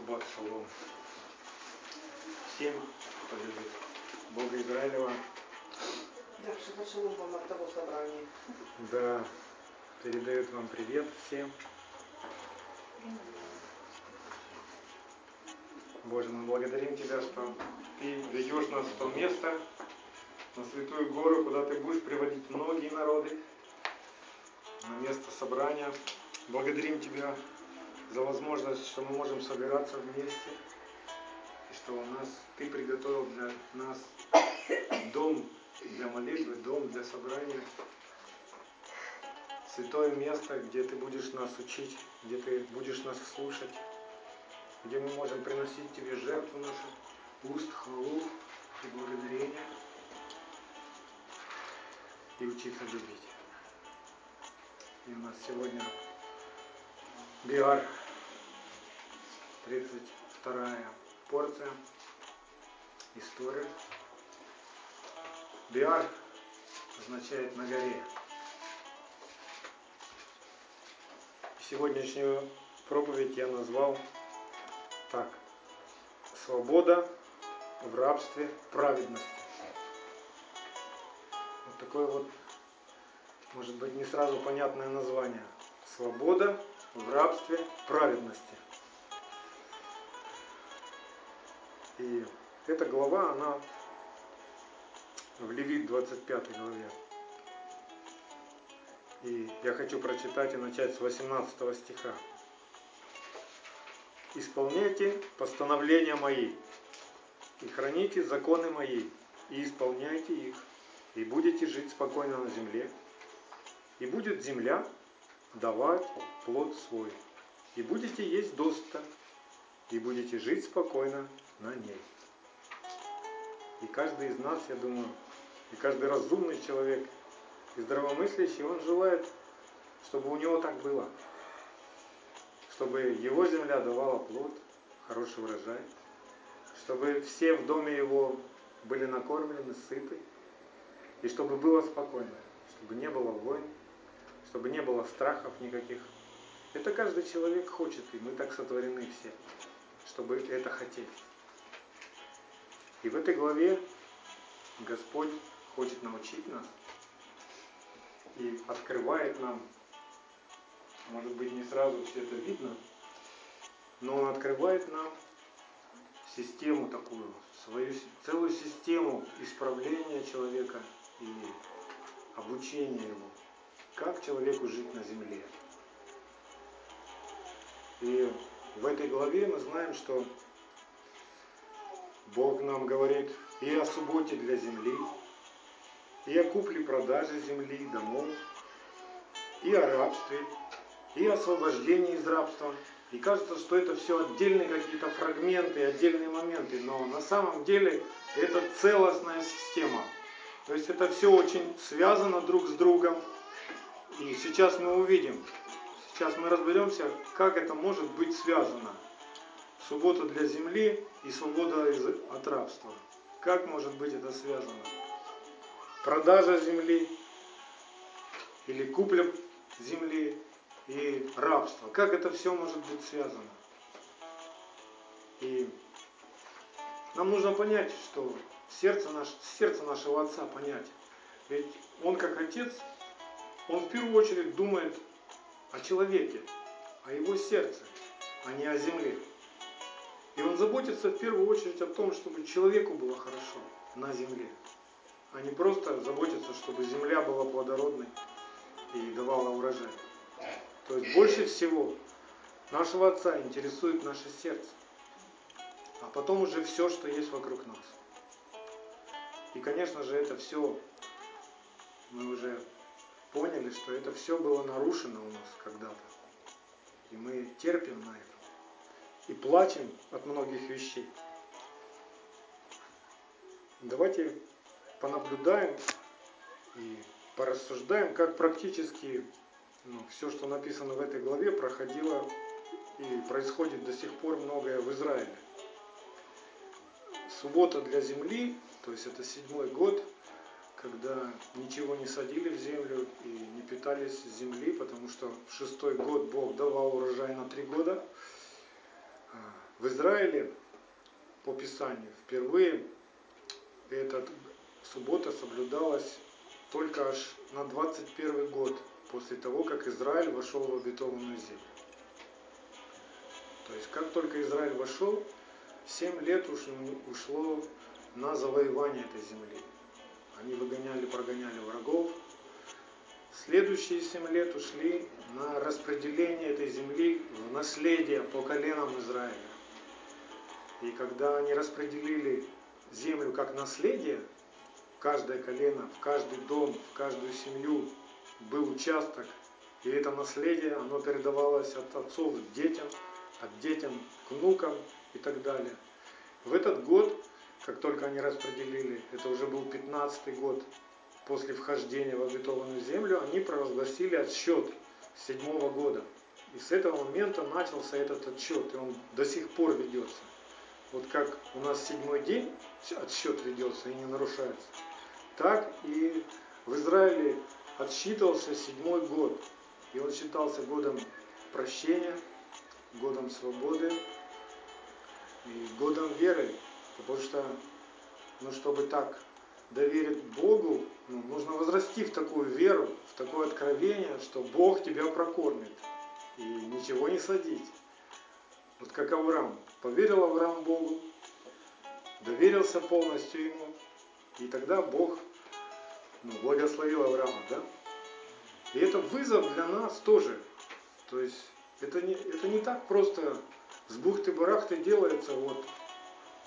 Шаббат шалом. Всем, кто любит Бога Израилева. Да, шаббат шалом вам от того собрания. Да, передает вам привет всем. Боже, мы благодарим Тебя, что Ты ведешь нас в то место, на Святую Гору, куда Ты будешь приводить многие народы, на место собрания. Благодарим Тебя за возможность, что мы можем собираться вместе, и что у нас Ты приготовил для нас дом для молитвы, дом для собрания, святое место, где Ты будешь нас учить, где Ты будешь нас слушать, где мы можем приносить Тебе жертву наших уст, хвалу и благодарение и учиться любить. И у нас сегодня Биар, 32 порция, история. Биар означает на горе. Сегодняшнюю проповедь я назвал так. Свобода в рабстве праведности. Вот такое вот, может быть, не сразу понятное название. Свобода в рабстве праведности. И эта глава, она в Левит 25 главе. И я хочу прочитать и начать с 18 стиха. «Исполняйте постановления мои, и храните законы мои, и исполняйте их, и будете жить спокойно на земле, и будет земля давать плод свой, и будете есть доста, и будете жить спокойно на ней. И каждый из нас, я думаю, и каждый разумный человек и здравомыслящий, он желает, чтобы у него так было. Чтобы его земля давала плод, хороший урожай, чтобы все в доме его были накормлены, сыты, и чтобы было спокойно, чтобы не было войн, чтобы не было страхов никаких. Это каждый человек хочет, и мы так сотворены все, чтобы это хотеть. И в этой главе Господь хочет научить нас и открывает нам, может быть не сразу все это видно, но Он открывает нам систему такую, свою целую систему исправления человека и обучения его, как человеку жить на земле. И в этой главе мы знаем, что Бог нам говорит и о субботе для земли, и о купле-продаже земли, домов, и о рабстве, и о освобождении из рабства. И кажется, что это все отдельные какие-то фрагменты, отдельные моменты, но на самом деле это целостная система. То есть это все очень связано друг с другом. И сейчас мы увидим, сейчас мы разберемся, как это может быть связано. Суббота для земли и свобода от рабства. Как может быть это связано? продажа земли или купля земли и рабство. Как это все может быть связано? И нам нужно понять, что сердце, наше, сердце нашего отца понять. Ведь он как отец, он в первую очередь думает о человеке, о его сердце, а не о земле. И он заботится в первую очередь о том, чтобы человеку было хорошо на земле а не просто заботиться, чтобы земля была плодородной и давала урожай. То есть больше всего нашего Отца интересует наше сердце, а потом уже все, что есть вокруг нас. И, конечно же, это все, мы уже поняли, что это все было нарушено у нас когда-то. И мы терпим на это. И плачем от многих вещей. Давайте понаблюдаем и порассуждаем, как практически ну, все, что написано в этой главе, проходило и происходит до сих пор многое в Израиле. Суббота для земли, то есть это седьмой год, когда ничего не садили в землю и не питались земли, потому что в шестой год Бог давал урожай на три года, В Израиле по Писанию впервые эта суббота соблюдалась только аж на 21 год после того, как Израиль вошел в обетованную землю. То есть как только Израиль вошел, 7 лет ушло на завоевание этой земли. Они выгоняли, прогоняли врагов. Следующие 7 лет ушли на распределение этой земли в наследие по коленам Израиля. И когда они распределили землю как наследие, каждое колено, в каждый дом, в каждую семью был участок, и это наследие, оно передавалось от отцов к детям, от детям к внукам и так далее. В этот год, как только они распределили, это уже был 15 год после вхождения в обетованную землю, они провозгласили отсчет седьмого года. И с этого момента начался этот отсчет, и он до сих пор ведется. Вот как у нас седьмой день отсчет ведется и не нарушается, так и в Израиле отсчитывался седьмой год. И он считался годом прощения, годом свободы и годом веры. Потому что, ну, чтобы так доверить Богу, ну, нужно возрасти в такую веру, в такое откровение, что Бог тебя прокормит и ничего не садить. Вот как Авраам. Поверил Авраам Богу, доверился полностью Ему, и тогда Бог ну, благословил Авраама, да? И это вызов для нас тоже. То есть это не, это не так просто с бухты-барахты делается, вот,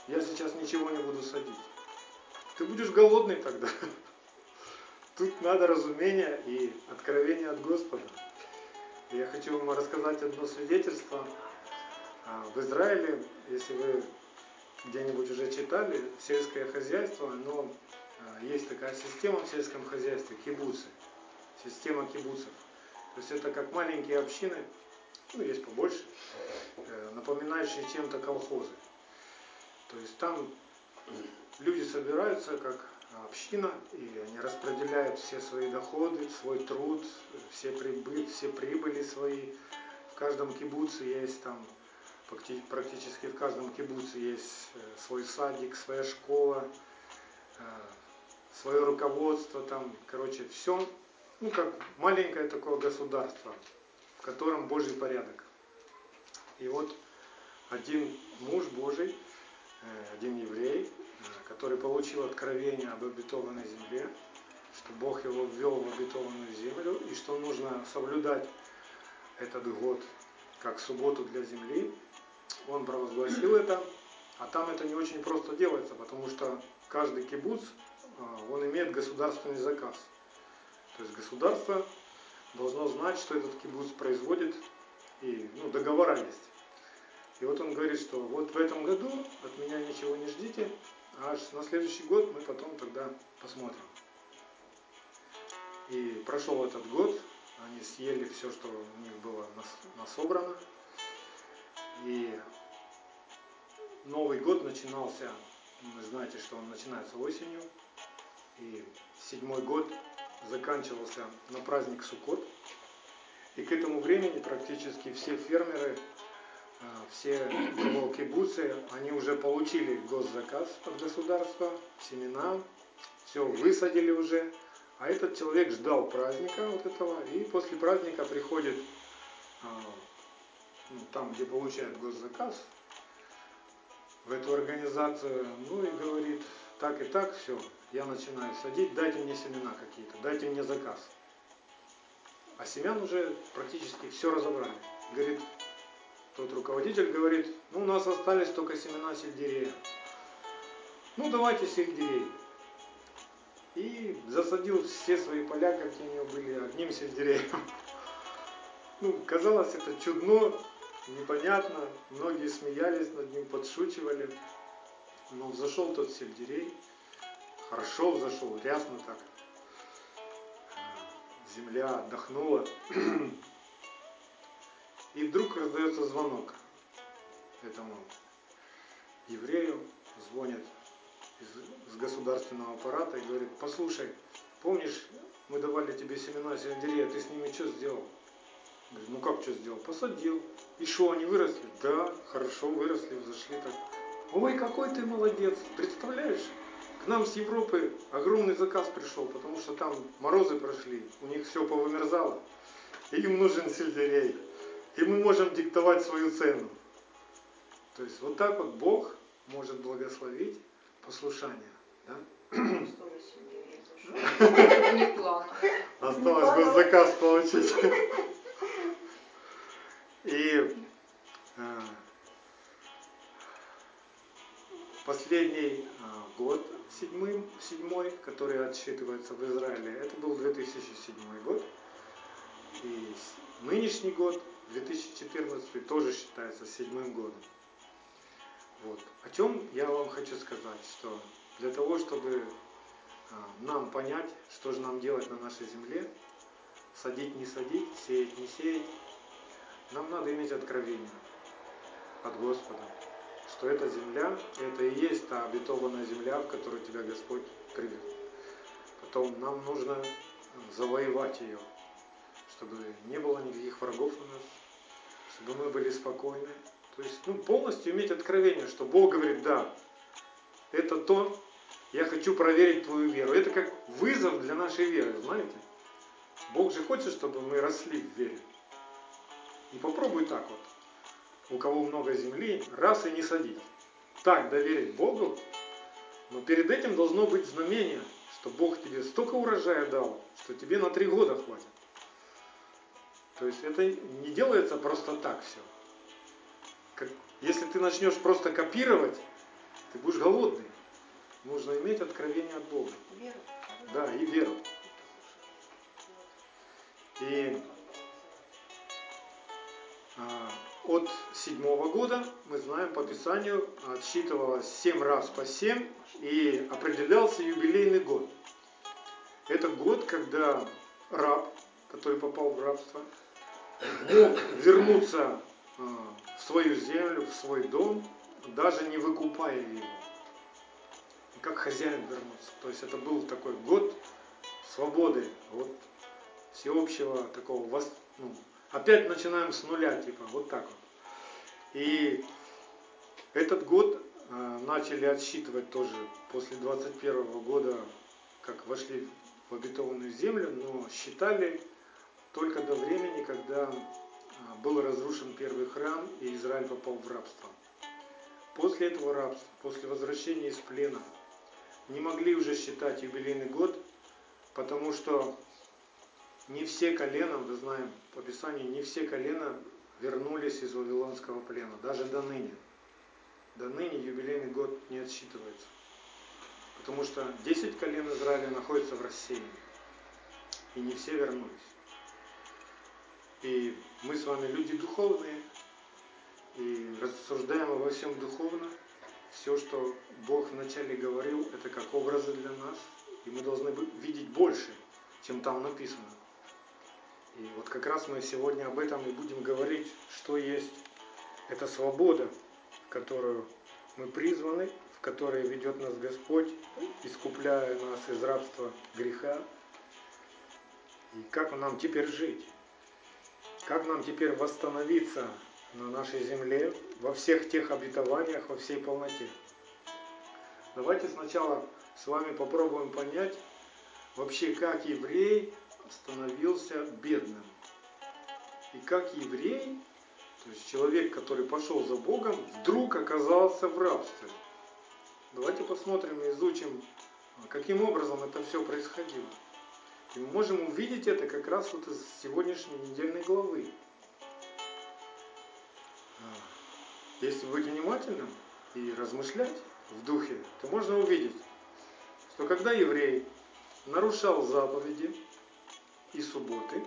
я сейчас ничего не буду садить. Ты будешь голодный тогда. Тут надо разумение и откровение от Господа. Я хочу вам рассказать одно свидетельство. А, в Израиле, если вы где-нибудь уже читали, сельское хозяйство, оно а, есть такая система в сельском хозяйстве, кибуцы, система кибуцев. То есть это как маленькие общины, ну есть побольше, э, напоминающие чем-то колхозы. То есть там люди собираются как община, и они распределяют все свои доходы, свой труд, все, прибыль, все прибыли свои. В каждом кибуце есть там практически в каждом кибуце есть э, свой садик, своя школа, э, свое руководство, там, короче, все, ну, как маленькое такое государство, в котором Божий порядок. И вот один муж Божий, э, один еврей, который получил откровение об обетованной земле, что Бог его ввел в обетованную землю, и что нужно соблюдать этот год как субботу для земли, он провозгласил это, а там это не очень просто делается, потому что каждый кибуц, а, он имеет государственный заказ. То есть государство должно знать, что этот кибуц производит, и ну, договора есть. И вот он говорит, что вот в этом году от меня ничего не ждите, а на следующий год мы потом тогда посмотрим. И прошел этот год, они съели все, что у них было насобрано, и Новый год начинался, вы знаете, что он начинается осенью. И седьмой год заканчивался на праздник Суккот. И к этому времени практически все фермеры, а, все кибуцы, они уже получили госзаказ от государства, семена, все высадили уже. А этот человек ждал праздника вот этого, и после праздника приходит а, ну, там, где получает госзаказ, в эту организацию, ну и говорит, так и так, все, я начинаю садить, дайте мне семена какие-то, дайте мне заказ. А семян уже практически все разобрали. Говорит, тот руководитель говорит, ну у нас остались только семена сельдерея. Ну давайте сельдерей. И засадил все свои поля, какие у него были, одним сельдереем. Ну, казалось это чудно, непонятно, многие смеялись над ним, подшучивали. Но взошел тот сельдерей, хорошо взошел, рясно так. Земля отдохнула. И вдруг раздается звонок этому еврею, звонит из, из государственного аппарата и говорит, послушай, помнишь, мы давали тебе семена сельдерея, ты с ними что сделал? Говорит, ну как что сделал? Посадил. И что, они выросли? Да, хорошо, выросли, взошли так. Ой, какой ты молодец, представляешь? К нам с Европы огромный заказ пришел, потому что там морозы прошли, у них все повымерзало, и им нужен сельдерей. И мы можем диктовать свою цену. То есть вот так вот Бог может благословить послушание. Да? Осталось бы заказ получить. И э, последний э, год, седьмой, седьмой, который отсчитывается в Израиле, это был 2007 год. И нынешний год, 2014, тоже считается седьмым годом. Вот. О чем я вам хочу сказать, что для того, чтобы а, нам понять, что же нам делать на нашей земле, садить, не садить, сеять, не сеять, нам надо иметь откровение от Господа, что эта земля, это и есть та обетованная земля, в которую тебя Господь привел. Потом нам нужно завоевать ее, чтобы не было никаких врагов у нас, чтобы мы были спокойны. То есть ну, полностью иметь откровение, что Бог говорит, да, это то, я хочу проверить твою веру. Это как вызов для нашей веры, знаете. Бог же хочет, чтобы мы росли в вере. И попробуй так вот. У кого много земли, раз и не садить. Так доверить Богу, но перед этим должно быть знамение, что Бог тебе столько урожая дал, что тебе на три года хватит. То есть это не делается просто так все. Как, если ты начнешь просто копировать, ты будешь голодный. Нужно иметь откровение от Бога. Вера. Да, и веру. И от седьмого года, мы знаем по Писанию, отсчитывалось семь раз по семь и определялся юбилейный год. Это год, когда раб, который попал в рабство, мог вернуться а, в свою землю, в свой дом, даже не выкупая его. Как хозяин вернуться. То есть это был такой год свободы, вот всеобщего такого, ну, опять начинаем с нуля, типа, вот так вот. И этот год э, начали отсчитывать тоже после 21 года, как вошли в обетованную землю, но считали только до времени, когда а, был разрушен первый храм и Израиль попал в рабство. После этого рабства, после возвращения из плена, не могли уже считать юбилейный год, потому что не все колена, мы знаем по Писанию, не все колена вернулись из Вавилонского плена, даже до ныне. До ныне юбилейный год не отсчитывается. Потому что 10 колен Израиля находятся в рассеянии. И не все вернулись. И мы с вами люди духовные, и рассуждаем обо всем духовно. Все, что Бог вначале говорил, это как образы для нас, и мы должны видеть больше, чем там написано. И вот как раз мы сегодня об этом и будем говорить, что есть эта свобода, в которую мы призваны, в которой ведет нас Господь, искупляя нас из рабства греха. И как нам теперь жить? Как нам теперь восстановиться на нашей земле во всех тех обетованиях, во всей полноте? Давайте сначала с вами попробуем понять вообще, как еврей становился бедным. И как еврей, то есть человек, который пошел за Богом, вдруг оказался в рабстве. Давайте посмотрим и изучим, каким образом это все происходило. И мы можем увидеть это как раз вот из сегодняшней недельной главы. Если быть внимательным и размышлять в духе, то можно увидеть, что когда еврей нарушал заповеди и субботы,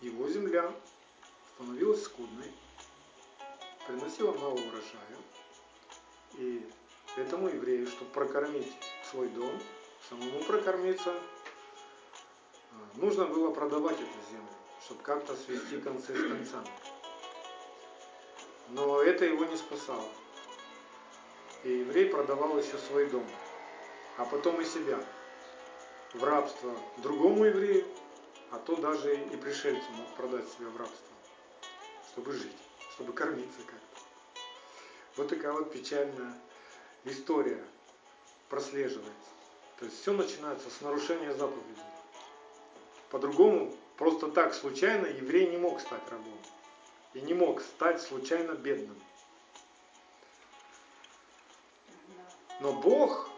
его земля становилась скудной, приносила мало урожая, и этому еврею, чтобы прокормить свой дом, самому прокормиться, а, нужно было продавать эту землю, чтобы как-то свести концы с концами. Но это его не спасало. И еврей продавал еще свой дом, а потом и себя в рабство другому еврею, а то даже и пришельцу мог продать себя в рабство. чтобы жить, чтобы кормиться как-то. Вот такая вот печальная история прослеживается. То есть все начинается с нарушения заповедей. По-другому, просто так случайно еврей не мог стать рабом. И не мог стать случайно бедным. Но Бог,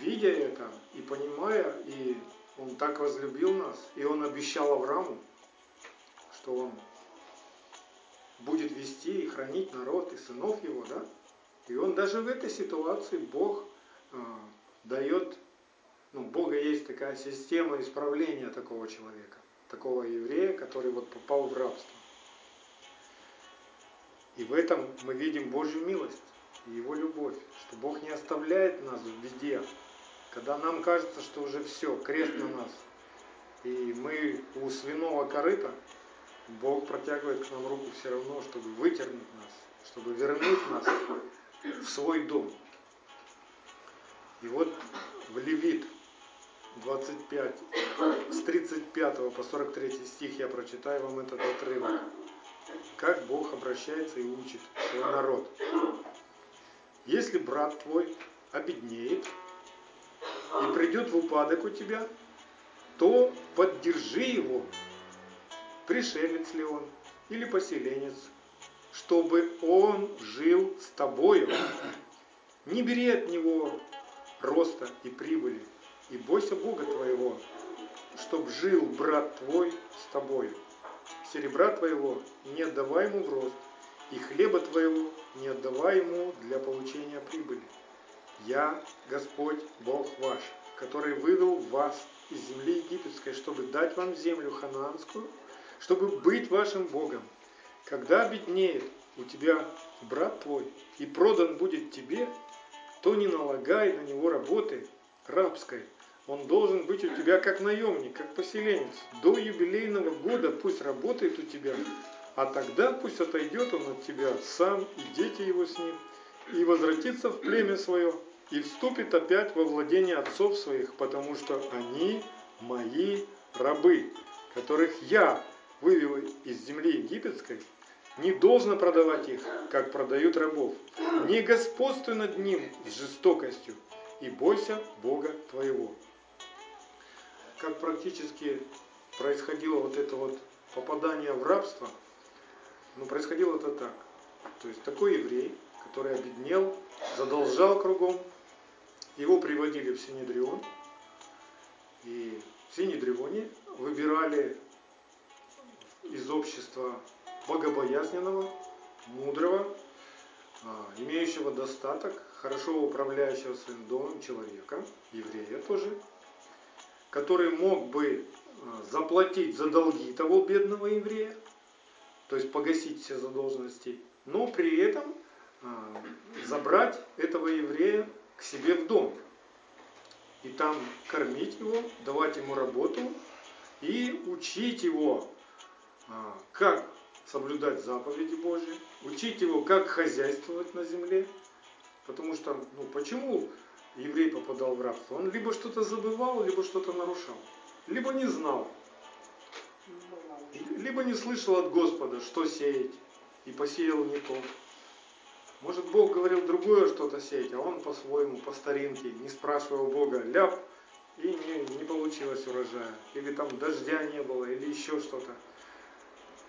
видя это и понимая, и Он так возлюбил нас, и Он обещал Аврааму, что Он будет вести и хранить народ и сынов его, да? И он даже в этой ситуации Бог э, дает, ну, Бога есть такая система исправления такого человека, такого еврея, который вот попал в рабство. И в этом мы видим Божью милость и Его любовь, что Бог не оставляет нас в беде, когда нам кажется, что уже все, крест на нас, и мы у свиного корыта, Бог протягивает к нам руку все равно, чтобы вытернуть нас, чтобы вернуть нас в свой дом. И вот в Левит 25, с 35 по 43 стих я прочитаю вам этот отрывок. Как Бог обращается и учит свой народ. Если брат твой обеднеет и придет в упадок у тебя, то поддержи его пришелец ли он или поселенец, чтобы он жил с тобою. Не бери от него роста и прибыли, и бойся Бога твоего, чтоб жил брат твой с тобою. Серебра твоего не отдавай ему в рост, и хлеба твоего не отдавай ему для получения прибыли. Я, Господь, Бог ваш, который вывел вас из земли египетской, чтобы дать вам землю ханаанскую, чтобы быть вашим Богом. Когда обеднеет у тебя брат твой и продан будет тебе, то не налагай на него работы рабской. Он должен быть у тебя как наемник, как поселенец. До юбилейного года пусть работает у тебя, а тогда пусть отойдет он от тебя сам и дети его с ним, и возвратится в племя свое, и вступит опять во владение отцов своих, потому что они мои рабы, которых я вывел из земли египетской, не должно продавать их, как продают рабов. Не господствуй над ним с жестокостью, и бойся Бога твоего. Как практически происходило вот это вот попадание в рабство, ну, происходило это так. То есть такой еврей, который обеднел, задолжал кругом, его приводили в Синедрион, и в Синедрионе выбирали из общества богобоязненного, мудрого, а, имеющего достаток, хорошо управляющего своим домом человека, еврея тоже, который мог бы а, заплатить за долги того бедного еврея, то есть погасить все задолженности, но при этом а, забрать этого еврея к себе в дом. И там кормить его, давать ему работу и учить его а, как соблюдать заповеди Божьи, учить его, как хозяйствовать на земле. Потому что, ну почему еврей попадал в рабство? Он либо что-то забывал, либо что-то нарушал. Либо не знал. Либо не слышал от Господа, что сеять, и посеял не то. Может Бог говорил другое что-то сеять, а он по-своему, по старинке, не спрашивая Бога, ляп, и не, не получилось урожая. Или там дождя не было, или еще что-то.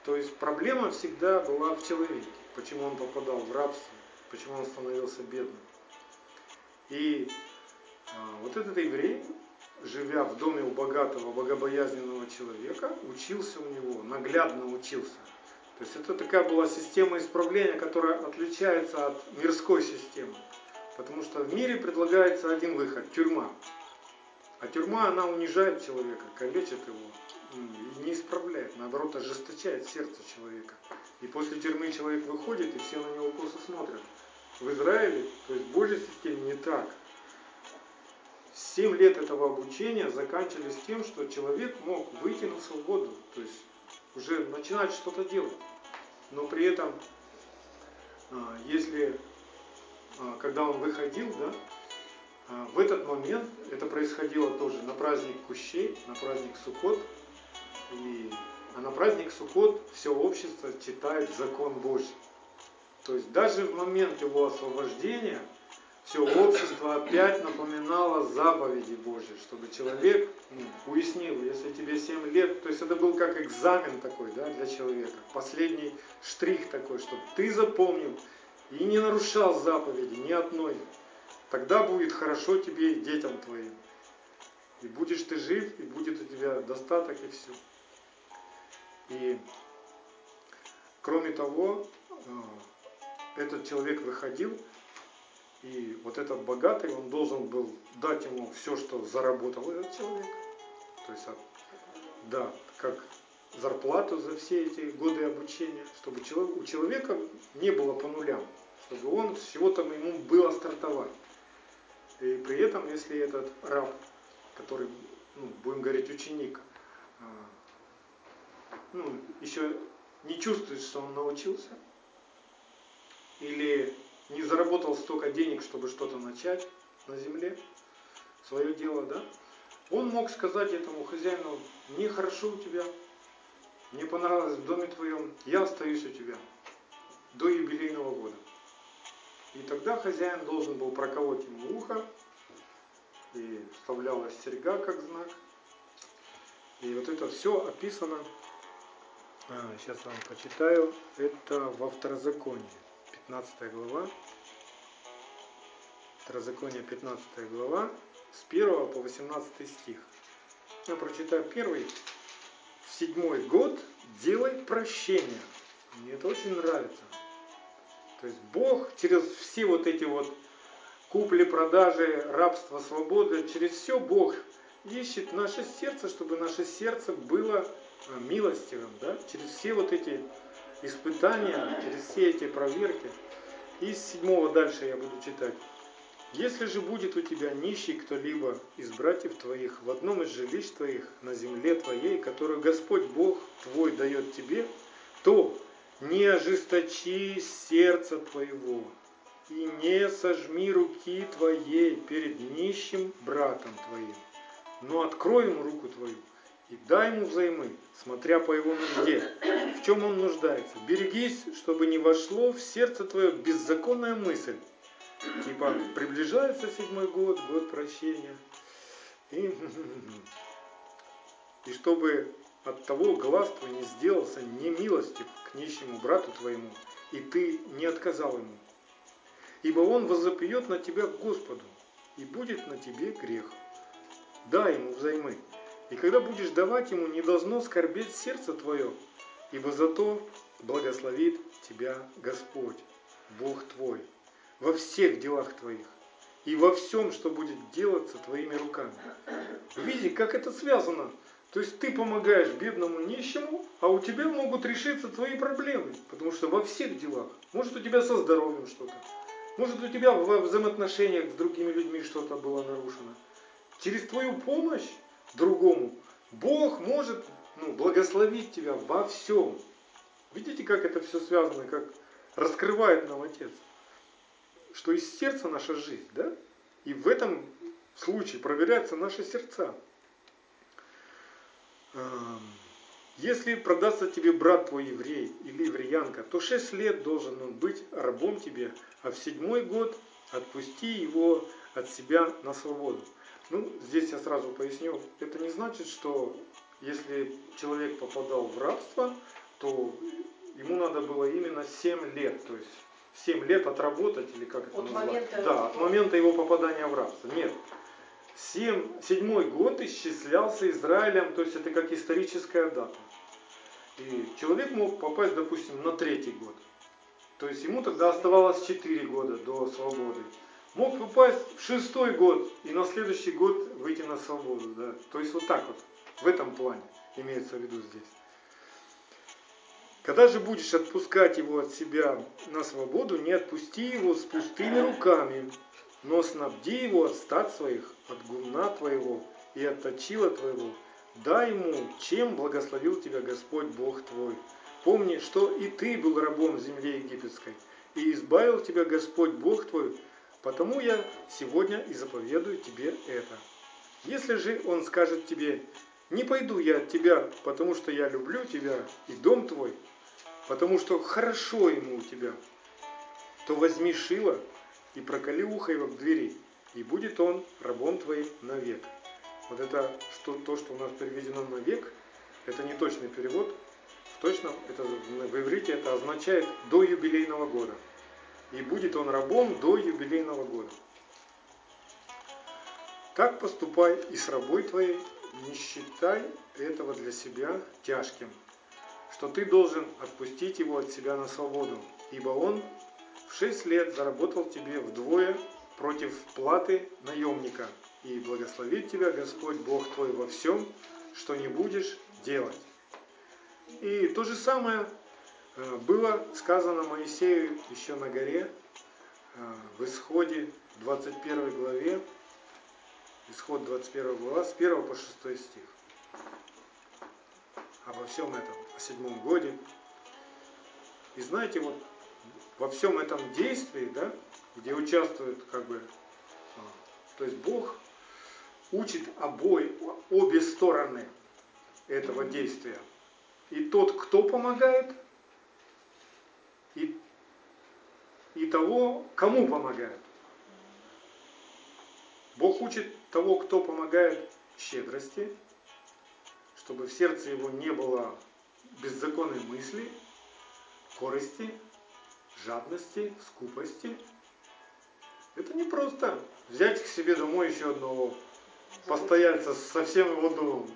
То есть проблема всегда была в человеке, почему он попадал в рабство, почему он становился бедным. И а, вот этот еврей, живя в доме у богатого, богобоязненного человека, учился у него, наглядно учился. То есть это такая была система исправления, которая отличается от мирской системы. Потому что в мире предлагается один выход – тюрьма. А тюрьма, она унижает человека, калечит его, и не исправляет, наоборот, ожесточает сердце человека. И после тюрьмы человек выходит, и все на него косо смотрят. В Израиле, то есть в Божьей системе не так. Семь лет этого обучения заканчивались тем, что человек мог выйти на свободу, то есть уже начинать что-то делать. Но при этом, а, если, а, когда он выходил, да, а, в этот момент, это происходило тоже на праздник Кущей, на праздник Суккот, и А на праздник Суккот все общество читает закон Божий. То есть даже в момент его освобождения все общество опять напоминало заповеди Божьи, чтобы человек ну, уяснил, если тебе 7 лет, то есть это был как экзамен такой да, для человека, последний штрих такой, чтобы ты запомнил и не нарушал заповеди ни одной. Тогда будет хорошо тебе и детям твоим. И будешь ты жив, и будет у тебя достаток, и все. И кроме того, э, этот человек выходил, и вот этот богатый, он должен был дать ему все, что заработал этот человек. То есть, да, как зарплату за все эти годы обучения, чтобы у человека не было по нулям, чтобы он с чего-то ему было стартовать. И при этом, если этот раб, который, ну, будем говорить, ученик, а, ну, еще не чувствует, что он научился, или не заработал столько денег, чтобы что-то начать на земле, свое дело, да, он мог сказать этому хозяину, мне хорошо у тебя, мне понравилось в доме твоем, я остаюсь у тебя до юбилейного года. И тогда хозяин должен был проколоть ему ухо, и вставлялась серьга как знак. И вот это все описано, а, сейчас вам почитаю, это во Второзаконии, 15 глава. Второзаконие, 15 глава, с 1 по 18 стих. Я прочитаю первый. В седьмой год делай прощение. Мне это очень нравится. То есть Бог через все вот эти вот купли-продажи, рабство, свободы, через все Бог ищет наше сердце, чтобы наше сердце было а, милостивым, да? через все вот эти испытания, через все эти проверки. И с седьмого дальше я буду читать. Если же будет у тебя нищий кто-либо из братьев твоих в одном из жилищ твоих на земле твоей, которую Господь Бог твой дает тебе, то не ожесточи сердце твоего и не сожми руки твоей перед нищим братом твоим, но открой ему руку твою и дай ему взаймы, смотря по его нужде, в чем он нуждается. Берегись, чтобы не вошло в сердце твое беззаконная мысль. Типа, приближается седьмой год, год прощения. И, и чтобы от того глаз твой не сделался немилостив к нищему брату твоему, и ты не отказал ему. Ибо он возопьет на тебя к Господу, и будет на тебе грех. Дай ему взаймы. И когда будешь давать ему, не должно скорбеть сердце твое, ибо зато благословит тебя Господь, Бог твой, во всех делах твоих и во всем, что будет делаться твоими руками. Видите, как это связано то есть ты помогаешь бедному нищему, а у тебя могут решиться твои проблемы. Потому что во всех делах. Может у тебя со здоровьем что-то. Может у тебя в взаимоотношениях с другими людьми что-то было нарушено. Через твою помощь другому Бог может ну, благословить тебя во всем. Видите, как это все связано, как раскрывает нам Отец. Что из сердца наша жизнь, да? И в этом случае проверяются наши сердца. Если продастся тебе брат твой еврей или евреянка, то шесть лет должен он быть рабом тебе, а в седьмой год отпусти его от себя на свободу. Ну, здесь я сразу поясню, это не значит, что если человек попадал в рабство, то ему надо было именно 7 лет, то есть 7 лет отработать, или как это от назвать? Момента... Да, от момента его попадания в рабство. Нет, Семь, седьмой год исчислялся Израилем, то есть это как историческая дата. И человек мог попасть, допустим, на третий год. То есть ему тогда оставалось 4 года до свободы. Мог попасть в шестой год и на следующий год выйти на свободу. Да? То есть вот так вот, в этом плане имеется в виду здесь. Когда же будешь отпускать его от себя на свободу, не отпусти его с пустыми руками, но снабди его от стад своих, от гумна твоего и от точила твоего. Дай ему, чем благословил тебя Господь Бог твой. Помни, что и ты был рабом в земле египетской, и избавил тебя Господь Бог твой, потому я сегодня и заповедую тебе это. Если же он скажет тебе, Не пойду я от тебя, потому что я люблю тебя и дом твой, потому что хорошо ему у тебя, то возьми шило и проколи ухо его к двери, и будет он рабом твоим навек. Вот это что, то, что у нас переведено навек, это не точный перевод. В точном, это в иврите это означает до юбилейного года. И будет он рабом до юбилейного года. Так поступай и с рабой твоей, не считай этого для себя тяжким, что ты должен отпустить его от себя на свободу, ибо он в шесть лет заработал тебе вдвое против платы наемника, и благословит тебя Господь Бог твой во всем, что не будешь делать. И то же самое было сказано Моисею еще на горе, э, в исходе 21 главе, Исход 21 глава, с 1 по 6 стих. Обо всем этом, о седьмом годе. И знаете, вот во всем этом действии, да, где участвуют как бы, а, то есть Бог учит обои, обе стороны этого действия. И тот, кто помогает, и, и того, кому помогает. Бог учит того, кто помогает щедрости, чтобы в сердце его не было беззаконной мысли, корысти, жадности, скупости. Это не просто взять к себе домой еще одного постояльца со всем его домом.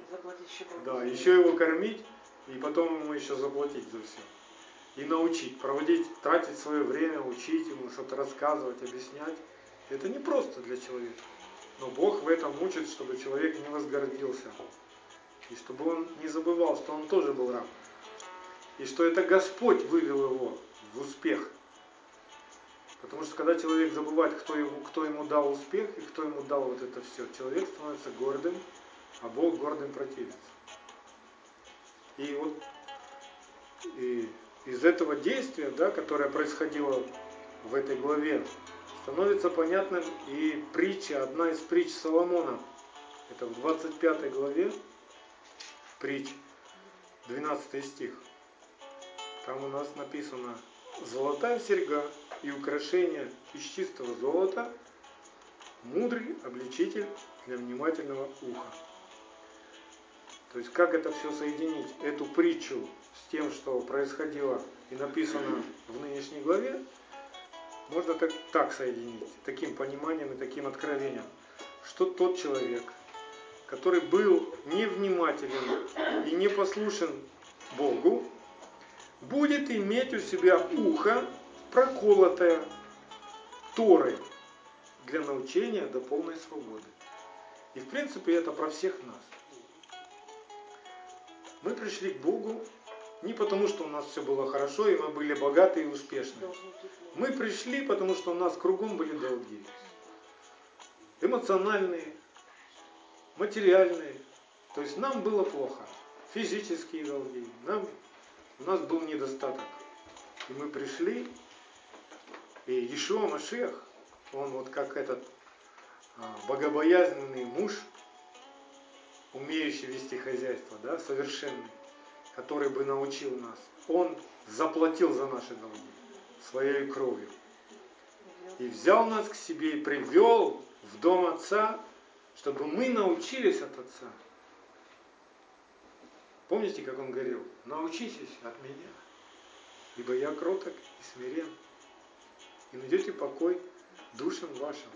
Да, еще его кормить и потом ему еще заплатить за все. И научить, проводить, тратить свое время, учить ему, что-то рассказывать, объяснять. Это не просто для человека. Но Бог в этом учит, чтобы человек не возгордился. И чтобы он не забывал, что он тоже был раб. И что это Господь вывел его в успех. Потому что когда человек забывает, кто ему, кто ему дал успех и кто ему дал вот это все, человек становится гордым, а Бог гордым противится. И вот и из этого действия, да, которое происходило в этой главе, становится понятным и притча, одна из притч Соломона. Это в 25 главе притч, 12 стих. Там у нас написано «Золотая серьга и украшение из чистого золота, мудрый обличитель для внимательного уха». То есть как это все соединить, эту притчу с тем, что происходило и написано в нынешней главе, можно так, так соединить, таким пониманием и таким откровением, что тот человек, который был невнимателен и не послушен Богу, будет иметь у себя ухо, проколотое Торой для научения до полной свободы. И в принципе это про всех нас. Мы пришли к Богу не потому, что у нас все было хорошо, и мы были богаты и успешны. Мы пришли, потому что у нас кругом были долги. Эмоциональные, материальные. То есть нам было плохо. Физические долги. Нам, у нас был недостаток. И мы пришли, и Ешуа Машех, он вот как этот а, богобоязненный муж, умеющий вести хозяйство, да, совершенный, который бы научил нас. Он заплатил за наши долги своей кровью. И взял нас к себе и привел в дом Отца, чтобы мы научились от Отца. Помните, как он говорил? Научитесь от меня, ибо я кроток и смирен, и найдете покой душам вашим.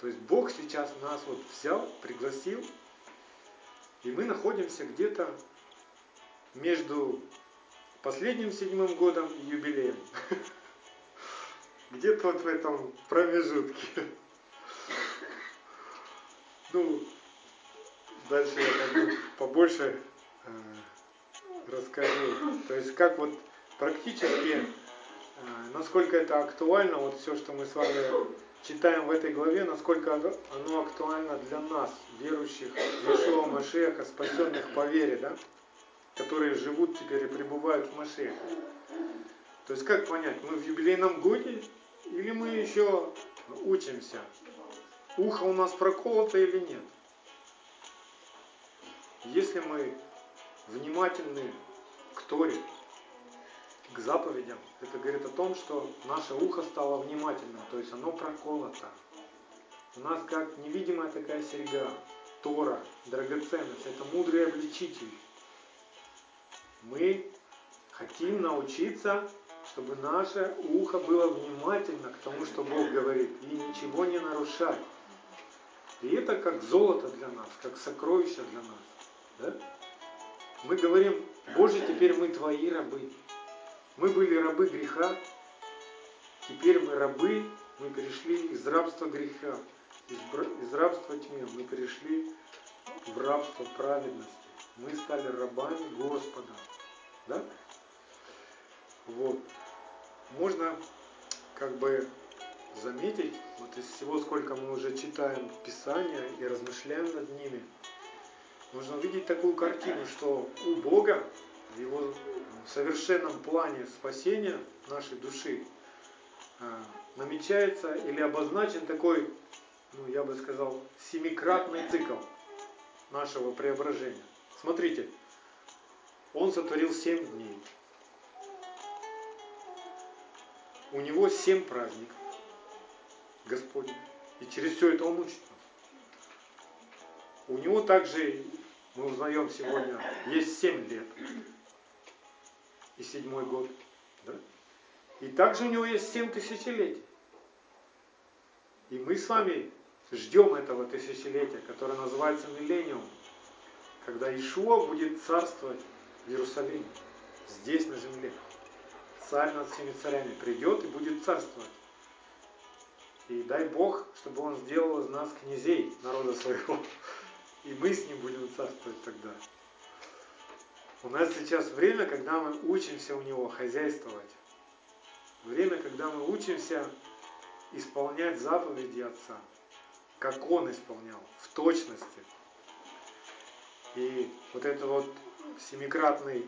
То есть Бог сейчас нас вот взял, пригласил, и мы находимся где-то между последним седьмым годом и юбилеем. Где-то вот в этом промежутке. Ну, дальше я как бы побольше э, расскажу. То есть как вот практически, э, насколько это актуально, вот все, что мы с вами читаем в этой главе, насколько оно актуально для нас, верующих в Ишуа Машеха, спасенных по вере, да? которые живут теперь и пребывают в Машехе. То есть как понять, мы в юбилейном годе или мы еще учимся? Ухо у нас проколото или нет? если мы внимательны к Торе, к заповедям, это говорит о том, что наше ухо стало внимательным, то есть оно проколото. У нас как невидимая такая серьга, Тора, драгоценность, это мудрый обличитель. Мы хотим научиться, чтобы наше ухо было внимательно к тому, что Бог говорит, и ничего не нарушать. И это как золото для нас, как сокровище для нас. Да? Мы говорим, Боже, теперь мы Твои рабы. Мы были рабы греха, теперь мы рабы, мы перешли из рабства греха, из, рабства тьмы, мы перешли в рабство праведности. Мы стали рабами Господа. Да? Вот. Можно как бы заметить, вот из всего, сколько мы уже читаем Писания и размышляем над ними, можно увидеть такую картину, что у Бога в его совершенном плане спасения нашей души а, намечается или обозначен такой, ну я бы сказал, семикратный цикл нашего преображения. Смотрите, он сотворил семь дней. У него семь праздников. Господь. И через все это Он учит нас. У него также, мы узнаем сегодня, есть семь лет. И седьмой год. Да? И также у него есть семь тысячелетий. И мы с вами ждем этого тысячелетия, которое называется миллениум, когда Ишуа будет царствовать в Иерусалиме, здесь на земле. Царь над всеми царями придет и будет царствовать. И дай Бог, чтобы Он сделал из нас князей народа своего. И мы с Ним будем царствовать тогда. У нас сейчас время, когда мы учимся у Него хозяйствовать. Время, когда мы учимся исполнять заповеди Отца, как Он исполнял, в точности. И вот это вот семикратный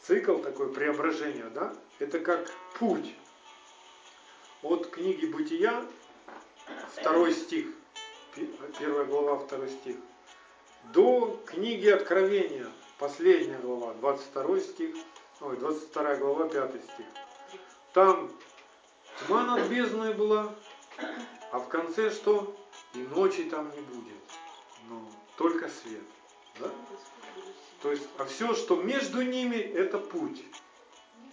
цикл такой преображения, да, это как путь от книги Бытия второй стих, первая глава, второй стих, до книги Откровения, последняя глава, 22 стих, ой, 22 глава, 5 стих. Там тьма над бездной была, а в конце что? И ночи там не будет, но только свет. Да? То есть, а все, что между ними, это путь.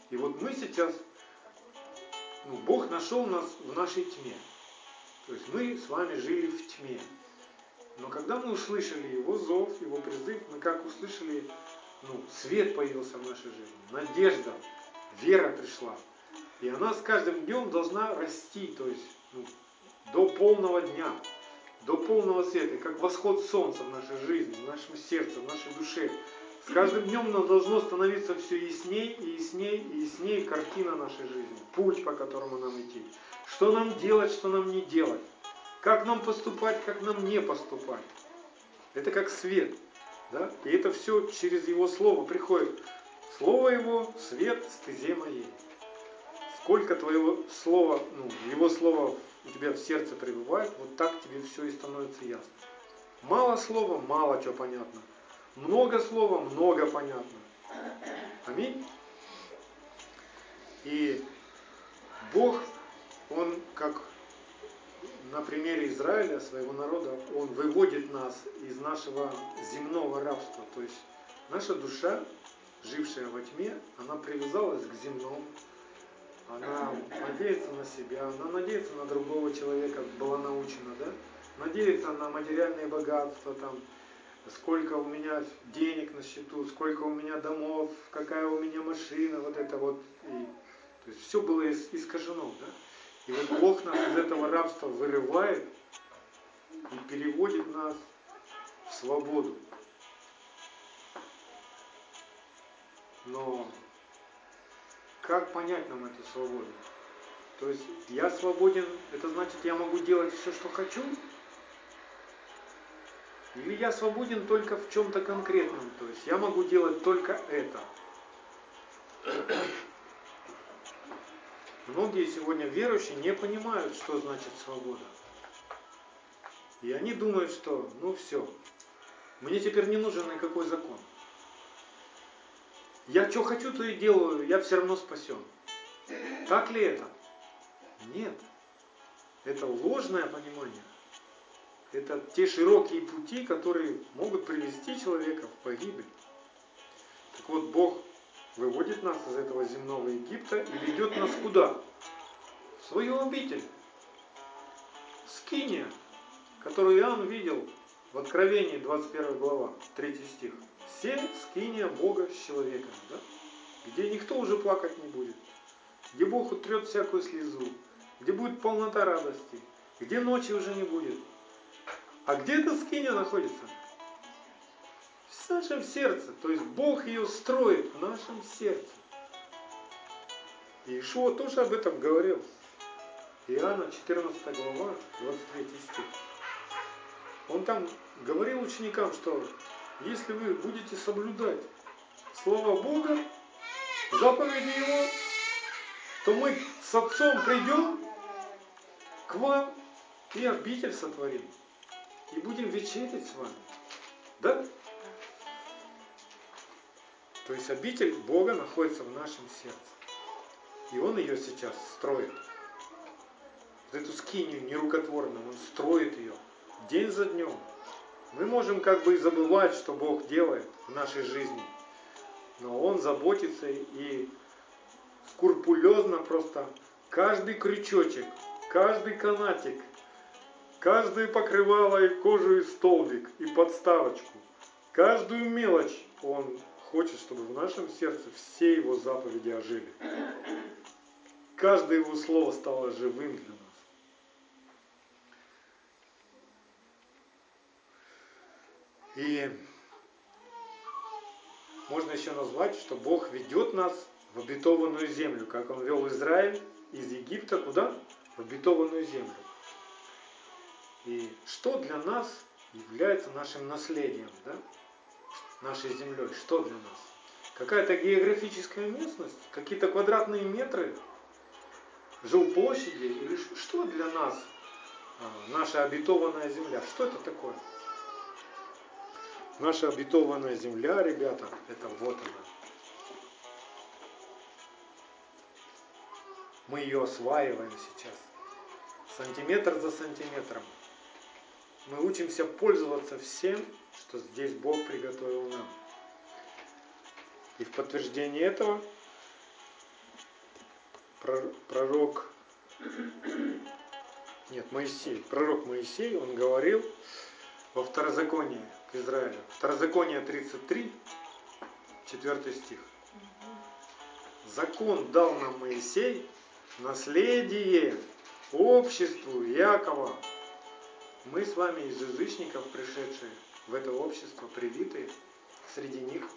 И вот мы сейчас, ну, Бог нашел нас в нашей тьме. То есть мы с вами жили в тьме. Но когда мы услышали Его зов, Его призыв, мы как услышали, ну, свет появился в нашей жизни, надежда, вера пришла. И она с каждым днем должна расти, то есть ну, до полного дня, до полного света, как восход солнца в нашей жизни, в нашем сердце, в нашей душе. С каждым днем нам должно становиться все ясней и ясней и ясней картина нашей жизни, путь, по которому нам идти. Что нам делать, что нам не делать. Как нам поступать, как нам не поступать. Это как свет. Да? И это все через Его Слово приходит. Слово Его – свет стезе моей. Сколько твоего слова, ну, Его Слово у тебя в сердце пребывает, вот так тебе все и становится ясно. Мало слова, мало чего понятно. Много слова, много понятно. Аминь. И Бог он как на примере Израиля, своего народа, он выводит нас из нашего земного рабства. То есть наша душа, жившая во тьме, она привязалась к земному, она надеется на себя, она надеется на другого человека, была научена, да? Надеется на материальные богатства, там, сколько у меня денег на счету, сколько у меня домов, какая у меня машина, вот это вот. И, то есть все было искажено, да? И вот Бог нас из этого рабства вырывает и переводит нас в свободу. Но как понять нам эту свободу? То есть я свободен, это значит я могу делать все, что хочу? Или я свободен только в чем-то конкретном? То есть я могу делать только это. Многие сегодня верующие не понимают, что значит свобода. И они думают, что ну все, Мне теперь не нужен никакой закон. Я что хочу, то и делаю, я все равно спасен. Так ли это? Нет. Это ложное понимание. Это те широкие пути, которые могут привести человека в погибель. Так вот, Бог выводит нас из этого земного Египта и ведет нас куда? В свою обитель. Скиния, которую Иоанн видел в Откровении 21 глава, 3 стих. Все скиния Бога с человеком, да? где никто уже плакать не будет, где Бог утрет всякую слезу, где будет полнота радости, где ночи уже не будет. А где эта скиния находится? В нашем сердце. То есть Бог ее строит в нашем сердце. И тоже об этом говорил. Иоанна 14 глава, 23 стих. Он там говорил ученикам, что если вы будете соблюдать Слово Бога, заповеди Его, то мы с Отцом придем к вам и обитель сотворим. И будем вечерить с вами. Да? То есть обитель Бога находится в нашем сердце. И Он ее сейчас строит. Вот эту скинию нерукотворную, Он строит ее день за днем. Мы можем как бы и забывать, что Бог делает в нашей жизни. Но Он заботится и скрупулезно просто каждый крючочек, каждый канатик, каждое покрывало и кожу и столбик, и подставочку, каждую мелочь Он хочет, чтобы в нашем сердце все Его заповеди ожили. Каждое Его слово стало живым для нас. И можно еще назвать, что Бог ведет нас в обетованную землю, как Он вел Израиль из Египта куда? В обетованную землю. И что для нас является нашим наследием, да? Нашей землей? Что для нас? Какая-то географическая местность, какие-то квадратные метры жилплощади или что для нас а, наша обетованная земля? Что это такое? Наша обетованная земля, ребята, это вот она. Мы ее осваиваем сейчас. Сантиметр за сантиметром. Мы учимся пользоваться всем, что здесь Бог приготовил нам. И в подтверждение этого пророк, нет, Моисей, пророк Моисей, он говорил во второзаконии, к Израилю. Второзаконие 33, 4 стих. Закон дал нам Моисей, наследие обществу Якова. Мы с вами из язычников, пришедшие в это общество, привитые среди них.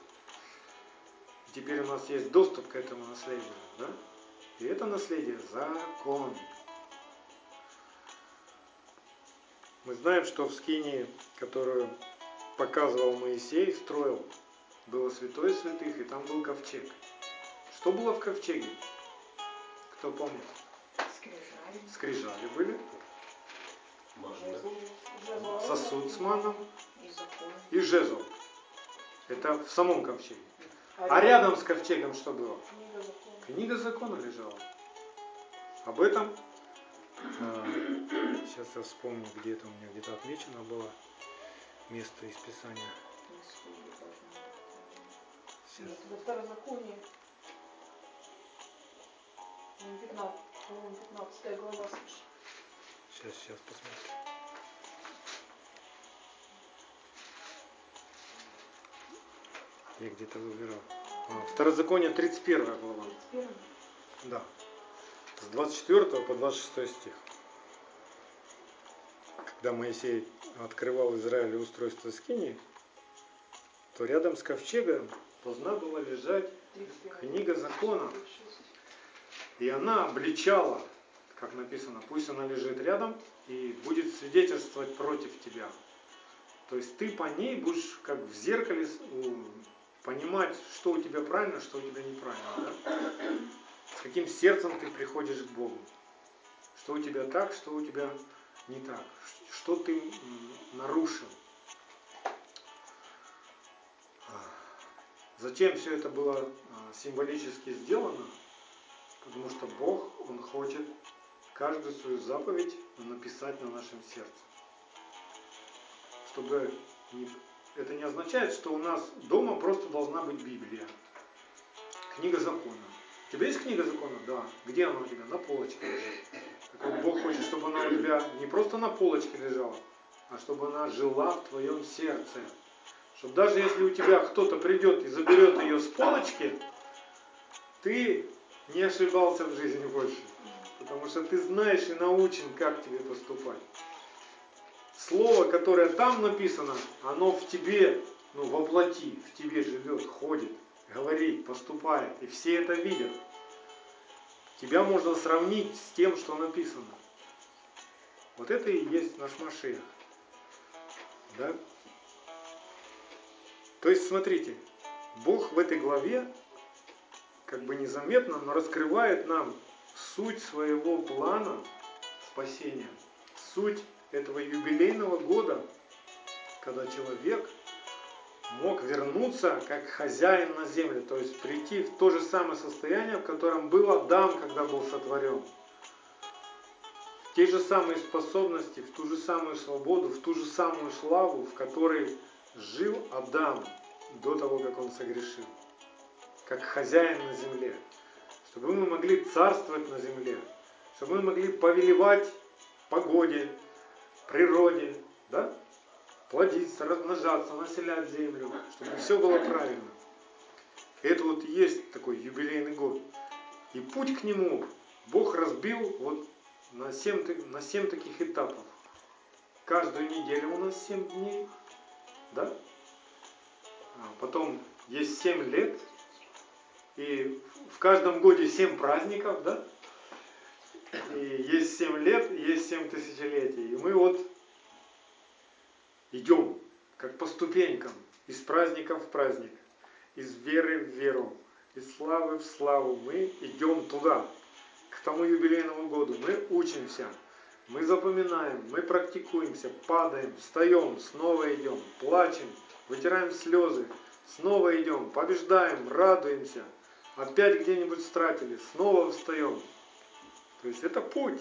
теперь у нас есть доступ к этому наследию. Да? И это наследие – закон. Мы знаем, что в скинии, которую показывал Моисей, строил, было святое святых, и там был ковчег. Что было в ковчеге? Кто помнит? Скрижали. Скрижали были. Жезл. Сосуд с маном И жезл. Это в самом ковчеге. А рядом рядом с ковчегом что было? книга закона. Лежала. Об этом, а, сейчас я вспомню, где это у меня где-то отмечено было место из Писания. Сейчас. Во второзаконии. По-моему, 15, по-моему, 15 глава, слушай. Сейчас, сейчас посмотрим. Я где-то выбирал. А, Второзаконие 31 глава. 31. Да. С 24 по 26 стих. Когда Моисей открывал Израилю устройство скинии, то рядом с ковчегом должна была лежать 31. книга закона. 36. И она обличала, как написано, пусть она лежит рядом и будет свидетельствовать против тебя. То есть ты по ней будешь как в зеркале понимать, что у тебя правильно, что у тебя неправильно. Да? С каким сердцем ты приходишь к Богу. Что у тебя так, что у тебя не так. Что ты нарушил. Зачем все это было а, символически сделано? Потому что Бог, Он хочет каждую свою заповедь написать на нашем сердце. Чтобы не, это не означает, что у нас дома просто должна быть Библия. Книга закона. У тебя есть книга закона? Да. Где она у тебя? На полочке лежит. Так вот Бог хочет, чтобы она у тебя не просто на полочке лежала, а чтобы она жила в твоем сердце. Чтобы даже если у тебя кто-то придет и заберет ее с полочки, ты не ошибался в жизни больше. Потому что ты знаешь и научен, как тебе поступать. Слово, которое там написано, оно в тебе, ну, воплоти, в тебе живет, ходит, говорит, поступает. И все это видят. Тебя можно сравнить с тем, что написано. Вот это и есть наш Машех. Да? То есть, смотрите, Бог в этой главе, как бы незаметно, но раскрывает нам суть своего плана спасения, суть этого юбилейного года, когда человек мог вернуться как хозяин на землю, то есть прийти в то же самое состояние, в котором был Адам, когда был сотворен. В те же самые способности, в ту же самую свободу, в ту же самую славу, в которой жил Адам до того, как он согрешил, как хозяин на земле чтобы мы могли царствовать на земле, чтобы мы могли повелевать погоде, природе, да? плодиться, размножаться, населять землю, чтобы все было правильно. Это вот и есть такой юбилейный год. И путь к нему Бог разбил вот на семь, на семь таких этапов. Каждую неделю у нас семь дней, да? А потом есть семь лет, и в каждом годе семь праздников, да? И есть семь лет, и есть семь тысячелетий. И мы вот идем, как по ступенькам, из праздника в праздник, из веры в веру, из славы в славу. Мы идем туда, к тому юбилейному году. Мы учимся, мы запоминаем, мы практикуемся, падаем, встаем, снова идем, плачем, вытираем слезы, снова идем, побеждаем, радуемся – опять где-нибудь стратили, снова встаем. То есть это путь.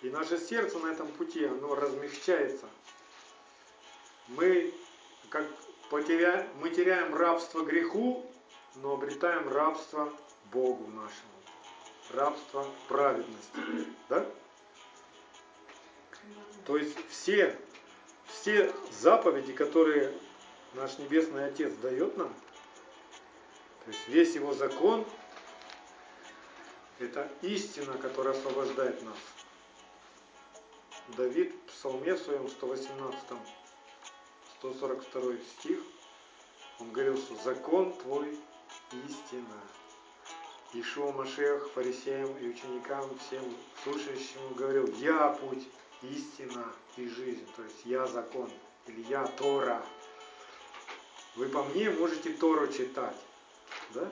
И наше сердце на этом пути, оно размягчается. Мы, как потеря... мы теряем рабство греху, но обретаем рабство Богу нашему. Рабство праведности. Да? То есть все, все заповеди, которые наш Небесный Отец дает нам, то есть весь его закон – это истина, которая освобождает нас. Давид в псалме своем 118, 142 стих, он говорил, что закон твой истина. Ишуа Машех, фарисеям и ученикам, всем слушающим говорил, я путь, истина и жизнь, то есть я закон, или я Тора. Вы по мне можете Тору читать да?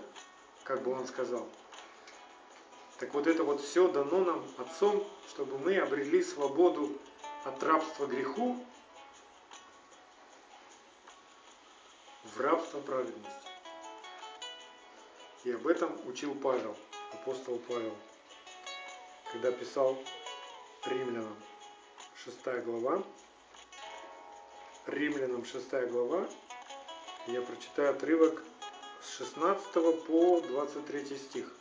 Как бы он сказал. Так вот это вот все дано нам Отцом, чтобы мы обрели свободу от рабства греху в рабство праведности. И об этом учил Павел, апостол Павел, когда писал римлянам 6 глава, римлянам 6 глава, я прочитаю отрывок с 16 по 23 стих.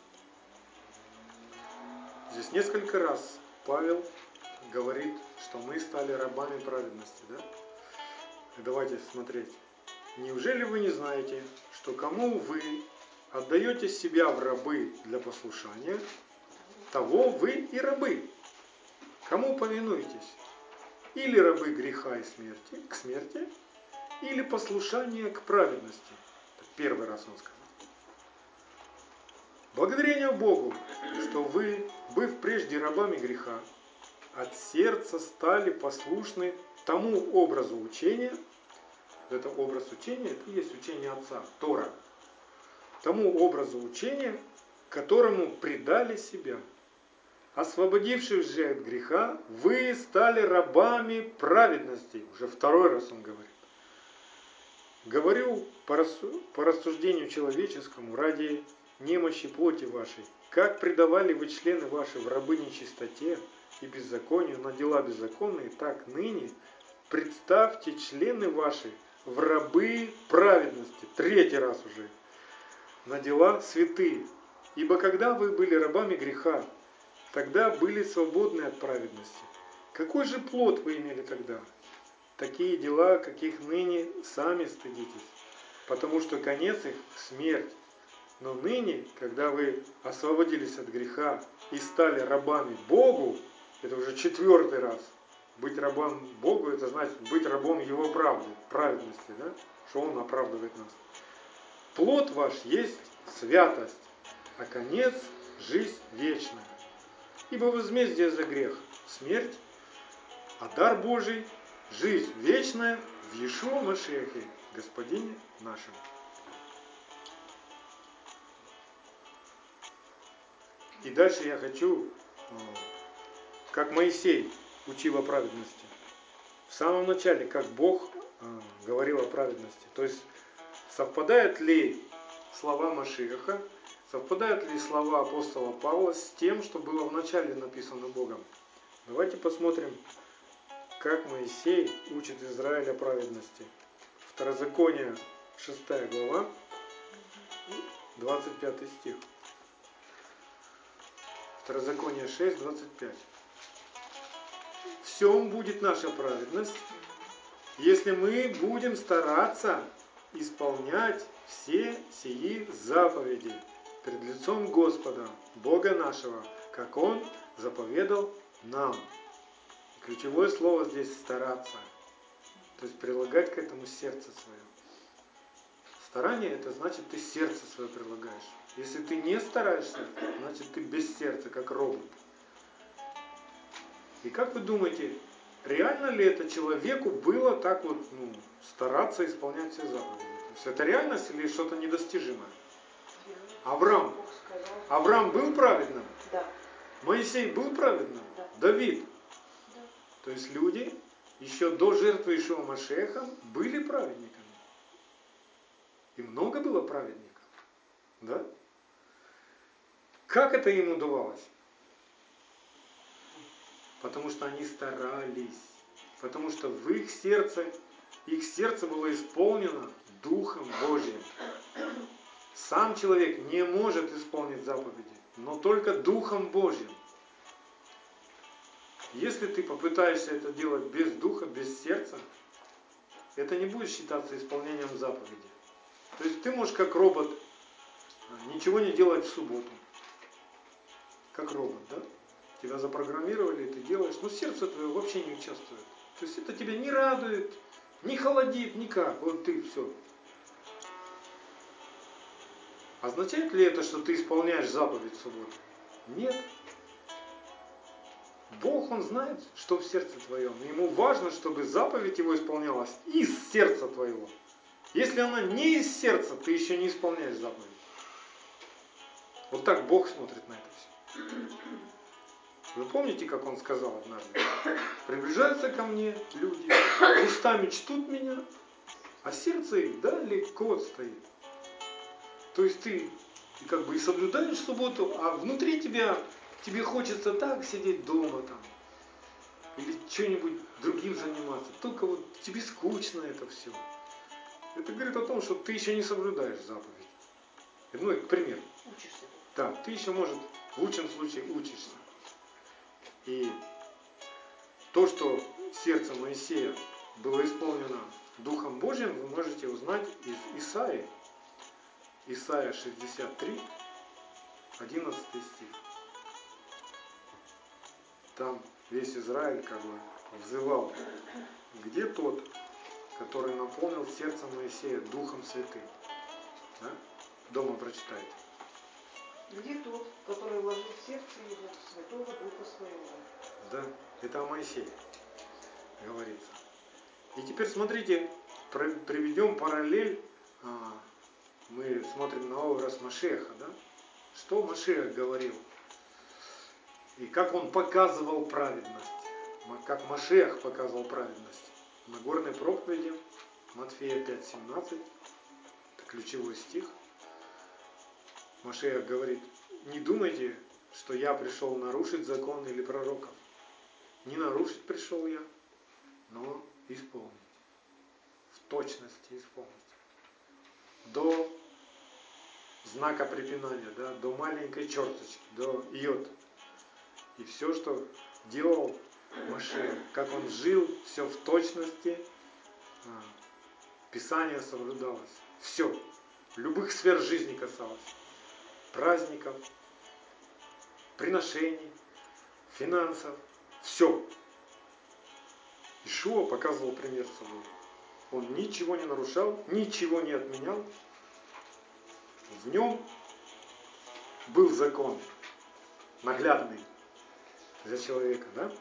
Здесь несколько раз Павел говорит, что мы стали рабами праведности. Да? Давайте смотреть. Неужели вы не знаете, что кому вы отдаете себя в рабы для послушания, того вы и рабы. Кому повинуетесь? Или рабы греха и смерти, к смерти, или послушание к праведности. Первый раз он сказал. Благодарение Богу, что вы, быв прежде рабами греха, от сердца стали послушны тому образу учения, это образ учения, это и есть учение Отца, Тора, тому образу учения, которому предали себя. Освободившись же от греха, вы стали рабами праведности. Уже второй раз он говорит. говорю по, рассу- по рассуждению человеческому ради немощи плоти вашей, как предавали вы члены ваши в рабы нечистоте и беззаконию на дела беззаконные, так ныне представьте члены ваши в рабы праведности, третий раз уже, на дела святые. Ибо когда вы были рабами греха, тогда были свободны от праведности. Какой же плод вы имели тогда? Такие дела, каких ныне сами стыдитесь, потому что конец их – смерть. Но ныне, когда вы освободились от греха и стали рабами Богу, это уже четвертый раз, быть рабом Богу, это значит быть рабом Его правды, праведности, да? что Он оправдывает нас. Плод ваш есть святость, а конец – жизнь вечная. Ибо возмездие за грех – смерть, а дар Божий – жизнь вечная в Иешуа Машехе, Господине нашем. И дальше я хочу, э, как Моисей учил о праведности. В самом начале, как Бог э, говорил о праведности. То есть совпадают ли слова Машиаха, совпадают ли слова апостола Павла с тем, что было в начале написано Богом. Давайте посмотрим, как Моисей учит Израиль о праведности. Второзаконие 6 глава, 25 стих. Второзаконие 6, 25. В всем будет наша праведность, если мы будем стараться исполнять все сии заповеди пред лицом Господа, Бога нашего, как Он заповедал нам. Ключевое слово здесь стараться, то есть прилагать к этому сердце свое. Старание это значит ты сердце свое прилагаешь. Если ты не стараешься, значит ты без сердца, как робот. И как вы думаете, реально ли это человеку было так вот ну, стараться исполнять все заповеди? То есть это реальность или что-то недостижимое? Авраам. Авраам был праведным? Да. Моисей был праведным? Да. Давид? Да. То есть люди еще до жертвы Ишуа Машеха были праведниками. И много было праведников. Да? Как это им удавалось? Потому что они старались. Потому что в их сердце, их сердце было исполнено Духом Божьим. Сам человек не может исполнить заповеди, но только Духом Божьим. Если ты попытаешься это делать без духа, без сердца, это не будет считаться исполнением заповеди. То есть ты можешь как робот ничего не делать в субботу. Как робот, да? Тебя запрограммировали, ты делаешь, но сердце твое вообще не участвует. То есть это тебя не радует, не холодит, никак. Вот ты все. Означает ли это, что ты исполняешь заповедь в субботу? Нет. Бог, Он знает, что в сердце твоем. Ему важно, чтобы заповедь Его исполнялась из сердца твоего. Если она не из сердца, ты еще не исполняешь заповедь. Вот так Бог смотрит на это все. Вы помните, как Он сказал однажды? Приближаются ко мне люди, устами чтут меня, а сердце их далеко отстоит. То есть ты как бы и соблюдаешь субботу, а внутри тебя тебе хочется так сидеть дома там или что-нибудь другим заниматься. Только вот тебе скучно это все. Это говорит о том, что ты еще не соблюдаешь заповедь. Ну, это пример. Учишься. Да, ты еще, может, в лучшем случае учишься. И то, что сердце Моисея было исполнено Духом Божьим, вы можете узнать из Исаии. Исаия 63, 11 стих. Там весь Израиль как бы взывал, где тот, который наполнил сердце Моисея Духом Святым. Да? Дома прочитайте. Где тот, который вложил в сердце его Святого Духа Своего? Да, это о Моисее говорится. И теперь смотрите, приведем параллель. а, Мы смотрим на образ Машеха, да? Что Машех говорил? И как он показывал праведность. Как Машех показывал праведность. На горной проповеди Матфея 5.17, это ключевой стих. Машех говорит, не думайте, что я пришел нарушить закон или пророков. Не нарушить пришел я, но исполнить. В точности исполнить. До знака препинания, да, до маленькой черточки, до йод. И все, что делал Машех, как он жил, все в точности, а, Писание соблюдалось. Все. Любых сфер жизни касалось. Праздников, приношений, финансов. Все. Ишуа показывал пример собой. Он ничего не нарушал, ничего не отменял. В нем был закон наглядный для человека, да?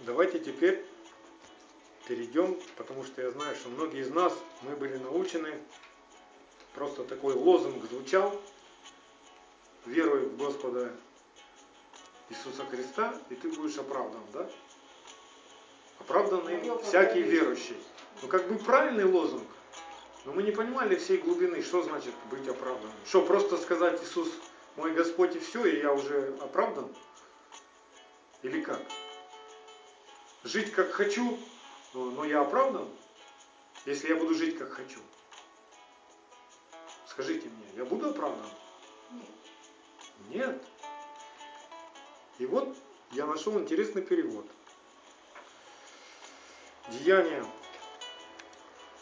Давайте теперь перейдем, потому что я знаю, что многие из нас, мы были научены, просто такой лозунг звучал, веруй в Господа Иисуса Христа, и ты будешь оправдан, да? Оправданный всякий верующий. Ну, как бы правильный лозунг, но мы не понимали всей глубины, что значит быть оправданным. Что, просто сказать Иисус мой Господь и все, и я уже оправдан? Или как? Жить как хочу, но я оправдан, если я буду жить как хочу? Скажите мне, я буду оправдан? Нет. Нет. И вот я нашел интересный перевод. Деяние,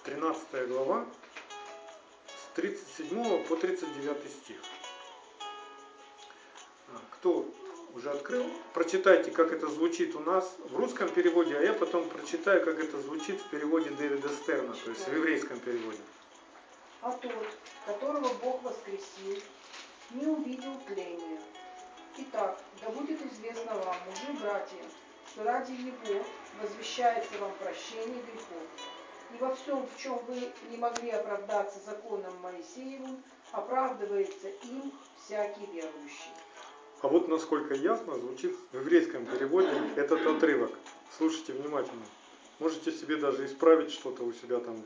13 глава, с 37 по 39 стих. А, кто уже открыл? Прочитайте, как это звучит у нас в русском переводе, а я потом прочитаю, как это звучит в переводе Дэвида Стерна, то есть в еврейском переводе. А тот, которого Бог воскресил, не увидел тления. Итак, да будет известно вам, мужи братья, что ради Его возвещается вам прощение грехов. И во всем, в чем вы не могли оправдаться законом Моисеевым, оправдывается им всякий верующий. А вот насколько ясно звучит в еврейском переводе этот отрывок. Слушайте внимательно. Можете себе даже исправить что-то у себя там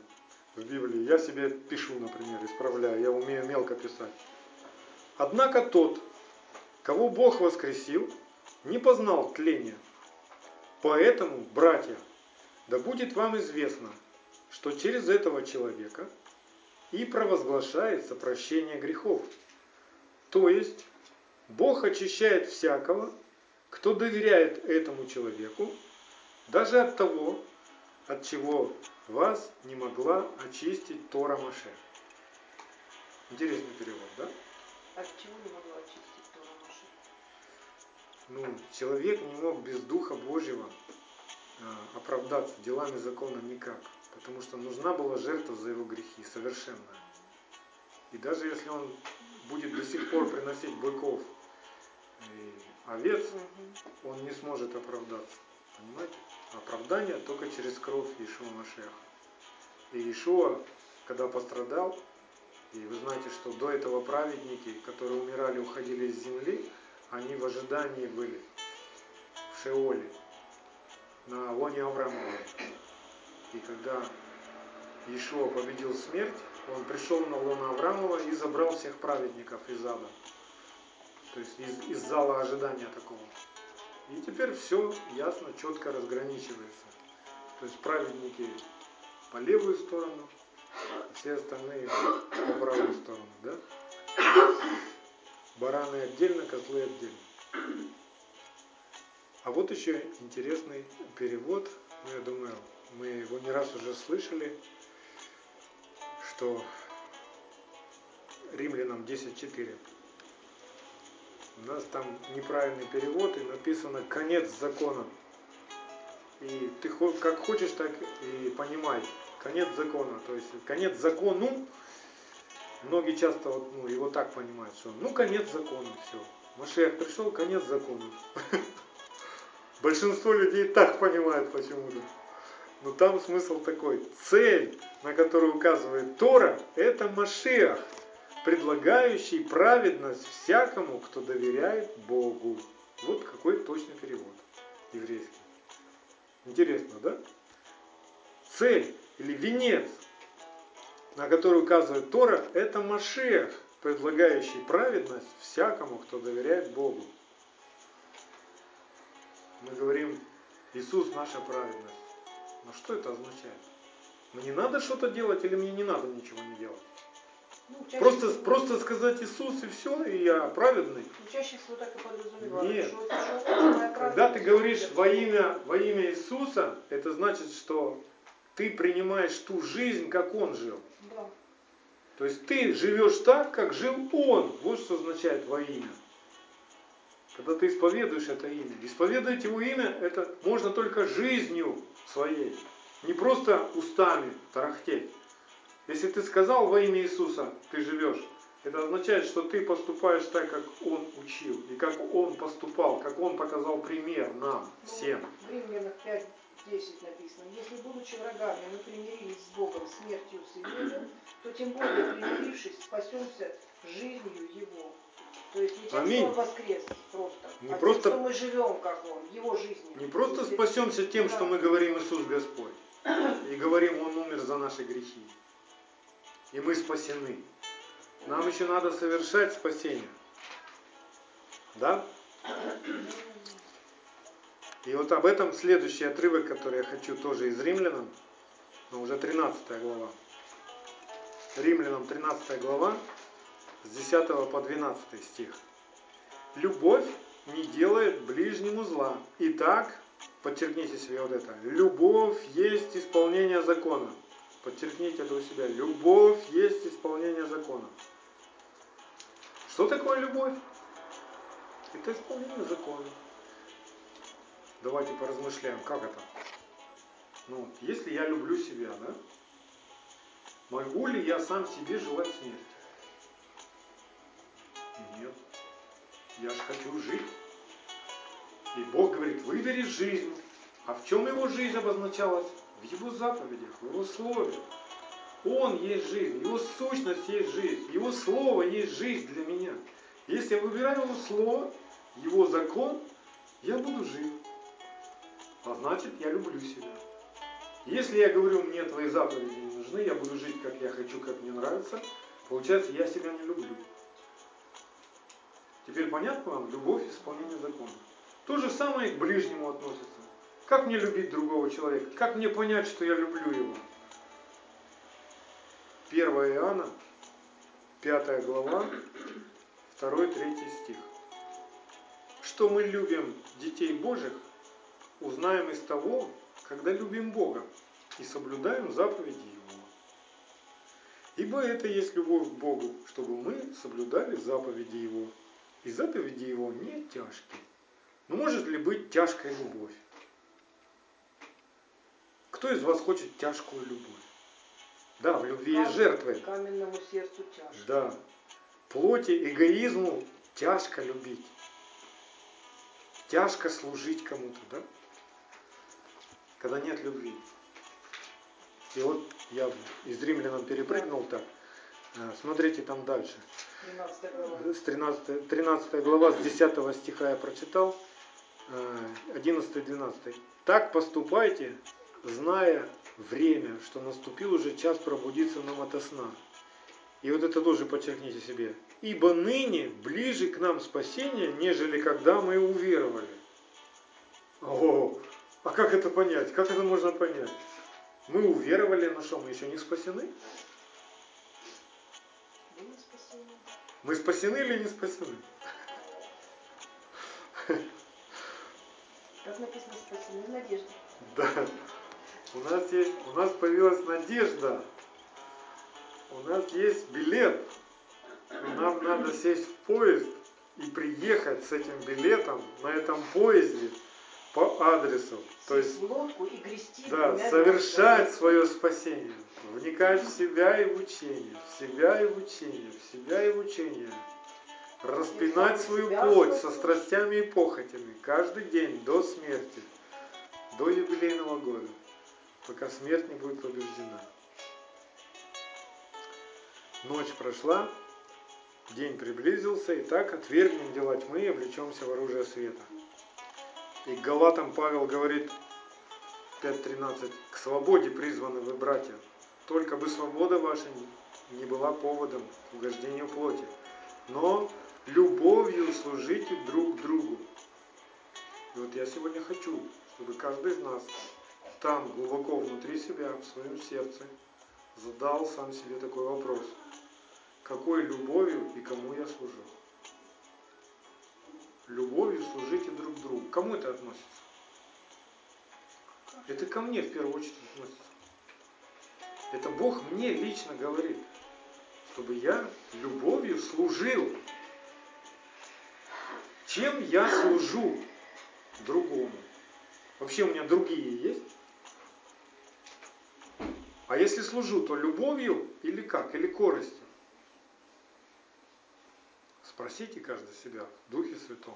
в Библии. Я себе пишу, например, исправляю. Я умею мелко писать. Однако тот, кого Бог воскресил, не познал тления. Поэтому, братья, да будет вам известно, что через этого человека и провозглашается прощение грехов. То есть Бог очищает всякого, кто доверяет этому человеку, даже от того, от чего вас не могла очистить Тора Маше. Интересный перевод, да? От чего не могла очистить Тора Маше? Ну, человек не мог без Духа Божьего а, оправдаться делами закона никак, потому что нужна была жертва за его грехи, совершенная. И даже если он будет до сих пор приносить быков и овец, он не сможет оправдаться. Понимаете? Оправдание только через кровь Ишуа Машеха. И Ишуа, когда пострадал, и вы знаете, что до этого праведники, которые умирали, уходили из земли, они в ожидании были в Шеоле, на лоне Авраамова. И когда Ишуа победил смерть, он пришел на лоно Авраамова и забрал всех праведников из ада. То есть из, из зала ожидания такого. И теперь все ясно, четко разграничивается. То есть праведники по левую сторону, а все остальные по правую сторону. Да? Бараны отдельно, козлы отдельно. А вот еще интересный перевод, ну, я думаю, мы его не раз уже слышали, что римлянам 10.4. У нас там неправильный перевод и написано конец закона. И ты как хочешь, так и понимай. Конец закона. То есть конец закону. Многие часто вот, ну, его так понимают, что ну конец закона, все. Машех пришел, конец закона. Большинство людей так понимают почему-то. Но там смысл такой. Цель, на которую указывает Тора, это Машех, предлагающий праведность всякому, кто доверяет Богу. Вот какой точный перевод еврейский. Интересно, да? цель или венец, на который указывает Тора, это Машех, предлагающий праведность всякому, кто доверяет Богу. Мы говорим, Иисус наша праведность. Но что это означает? Мне надо что-то делать или мне не надо ничего не делать? Ну, Просто, всего- просто сказать Иисус и все, и я праведный. ну, чаще всего так и подразумевают. Нет. что Когда ты говоришь во имя, во имя Иисуса, это значит, что ты принимаешь ту жизнь, как Он жил. Да. То есть ты живешь так, как жил Он. Вот что означает во имя. Когда ты исповедуешь это имя. Исповедовать его имя, это можно только жизнью своей. Не просто устами тарахтеть. Если ты сказал во имя Иисуса, ты живешь, это означает, что ты поступаешь так, как Он учил, и как Он поступал, как Он показал пример нам Ну, всем. В Римлянах 5, 10 написано, если будучи врагами мы примирились с Богом смертью Сына то тем более примирившись спасемся жизнью Его. То есть не тем, Аминь. что Он воскрес просто, Не а просто- тем, что мы живем как Он, Его жизнью. Не просто спасемся тем, что мы говорим Иисус Господь, и говорим Он умер за наши грехи, и мы спасены. Нам еще надо совершать спасение. Да? И вот об этом следующий отрывок, который я хочу тоже из Римлянам, но уже 13 глава. Римлянам 13 глава, с 10 по 12 стих. Любовь не делает ближнему зла. Итак, подчеркните себе вот это. Любовь есть исполнение закона. Подчеркните это у себя. Любовь есть исполнение закона. Что такое любовь? Это исполнение закона. Давайте поразмышляем, как это. Ну, если я люблю себя, да? Могу ли я сам себе желать смерти? Нет. Я же хочу жить. И Бог говорит, выбери жизнь. А в чем его жизнь обозначалась? В его заповедях, в его слове. Он есть жизнь, его сущность есть жизнь, его слово есть жизнь для меня. Если я выбираю его слово, его закон, я буду жить. А значит, я люблю себя. Если я говорю, мне твои заповеди не нужны, я буду жить, как я хочу, как мне нравится, получается, я себя не люблю. Теперь понятно вам? Любовь – исполнение закона. То же самое и к ближнему относится. Как мне любить другого человека? Как мне понять, что я люблю его? 1 Иоанна, 5 глава, 2-3 стих. Что мы любим детей Божьих, узнаем из того, когда любим Бога и соблюдаем заповеди Его. Ибо это есть любовь к Богу, чтобы мы соблюдали заповеди Его. И заповеди Его не тяжкие. Но может ли быть тяжкая любовь? Кто из вас хочет тяжкую любовь? Да, в любви есть жертвы. Каменному сердцу тяжко. Да. Плоти, эгоизму тяжко любить. Тяжко служить кому-то, да? Когда нет любви. И вот я из римлянам перепрыгнул так. Э, Смотрите там дальше. 13 глава. С 13, 13 глава, с 10 стиха я прочитал, 11-12. Так поступайте, зная время, что наступил уже час пробудиться нам ото сна. И вот это тоже подчеркните себе. Ибо ныне ближе к нам спасение, нежели когда мы уверовали. О, а как это понять? Как это можно понять? Мы уверовали, на что мы еще не спасены? Мы спасены или не спасены? Как написано, спасены в надежде. Да. У нас есть, у нас появилась надежда. У нас есть билет. Нам надо сесть в поезд и приехать с этим билетом на этом поезде по адресу. То есть, и грести да, совершать свое спасение. Вникать в себя и в учение, в себя и в учение, в себя и в учение. Распинать свою плоть со страстями и похотями каждый день до смерти, до юбилейного года, пока смерть не будет побеждена. Ночь прошла, день приблизился, и так отвергнем дела тьмы и облечемся в оружие света. И Галатам Павел говорит, 5.13. К свободе призваны вы, братья. Только бы свобода ваша не была поводом к угождению плоти. Но любовью служите друг другу. И вот я сегодня хочу, чтобы каждый из нас там, глубоко внутри себя, в своем сердце, задал сам себе такой вопрос. Какой любовью и кому я служу? Любовью служите друг другу. Кому это относится? Это ко мне в первую очередь относится. Это Бог мне лично говорит, чтобы я любовью служил. Чем я служу другому? Вообще у меня другие есть? А если служу, то любовью или как? Или коростью? Спросите каждый себя в Духе Святом.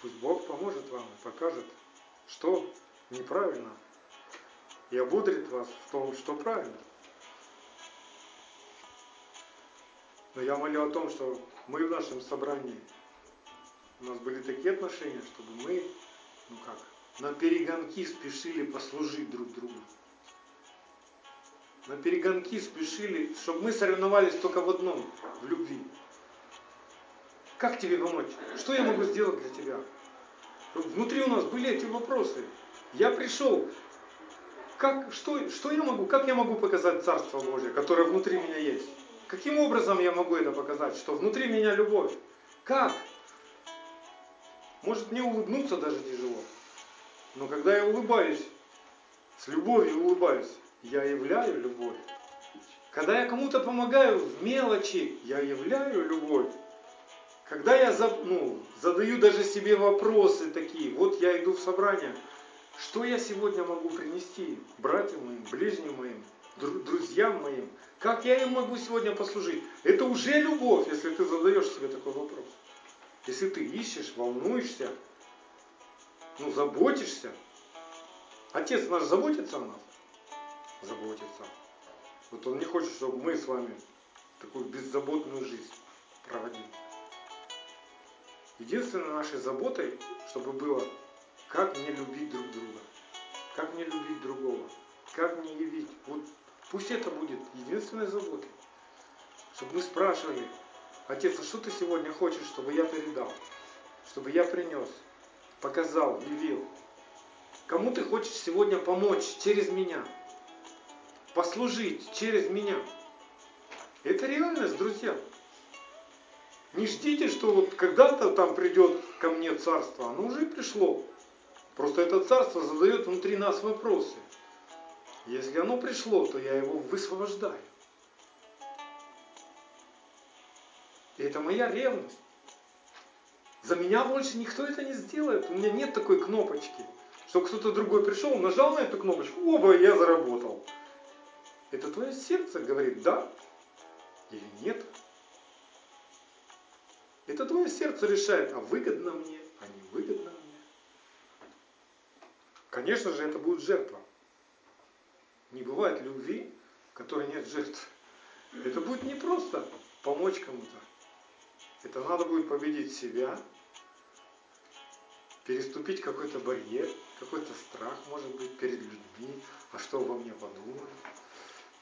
Пусть Бог поможет вам и покажет, что неправильно, и ободрит вас в том, что правильно. Но я молю о том, что мы в нашем собрании, у нас были такие отношения, чтобы мы, ну как, на перегонки спешили послужить друг другу. На перегонки спешили, чтобы мы соревновались только в одном, в любви. Как тебе помочь? Что я могу сделать для тебя? Внутри у нас были эти вопросы. Я пришел. Как, что, что я могу? Как я могу показать Царство Божие, которое внутри меня есть? Каким образом я могу это показать? Что внутри меня любовь? Как? Может мне улыбнуться даже тяжело. Но когда я улыбаюсь, с любовью улыбаюсь, я являю любовь. Когда я кому-то помогаю в мелочи, я являю любовь. Когда я ну, задаю даже себе вопросы такие, вот я иду в собрание, что я сегодня могу принести братьям моим, ближним моим, друзьям моим, как я им могу сегодня послужить? Это уже любовь, если ты задаешь себе такой вопрос. Если ты ищешь, волнуешься, ну, заботишься. Отец наш заботится о нас? Заботится. Вот он не хочет, чтобы мы с вами такую беззаботную жизнь проводили. Единственной нашей заботой, чтобы было, как мне любить друг друга, как мне любить другого, как мне явить. Вот пусть это будет единственной заботой. Чтобы мы спрашивали, Отец, а что ты сегодня хочешь, чтобы я передал? Чтобы я принес, показал, явил? Кому ты хочешь сегодня помочь через меня? Послужить через меня? Это реальность, друзья. Не ждите, что вот когда-то там придет ко мне царство. Оно уже пришло. Просто это царство задает внутри нас вопросы. Если оно пришло, то я его высвобождаю. И это моя ревность. За меня больше никто это не сделает. У меня нет такой кнопочки, что кто-то другой пришел, нажал на эту кнопочку, оба, я заработал. Это твое сердце говорит да или нет. Это твое сердце решает, а выгодно мне, а не выгодно мне. Конечно же, это будет жертва. Не бывает любви, в которой нет жертв. Это будет не просто помочь кому-то. Это надо будет победить себя, переступить какой-то барьер, какой-то страх, может быть, перед людьми, а что обо мне подумают.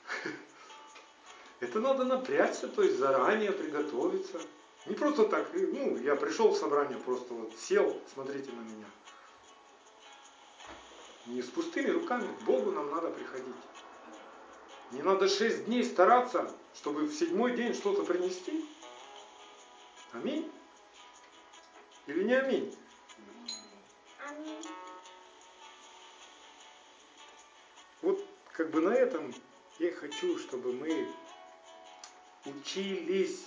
Это надо напрячься, то есть заранее приготовиться. Не просто так, ну, я пришел в собрание, просто вот сел, смотрите на меня. Не с пустыми руками, к Богу нам надо приходить. Не надо шесть дней стараться, чтобы в седьмой день что-то принести. Аминь? Или не аминь? Аминь. Вот как бы на этом я хочу, чтобы мы учились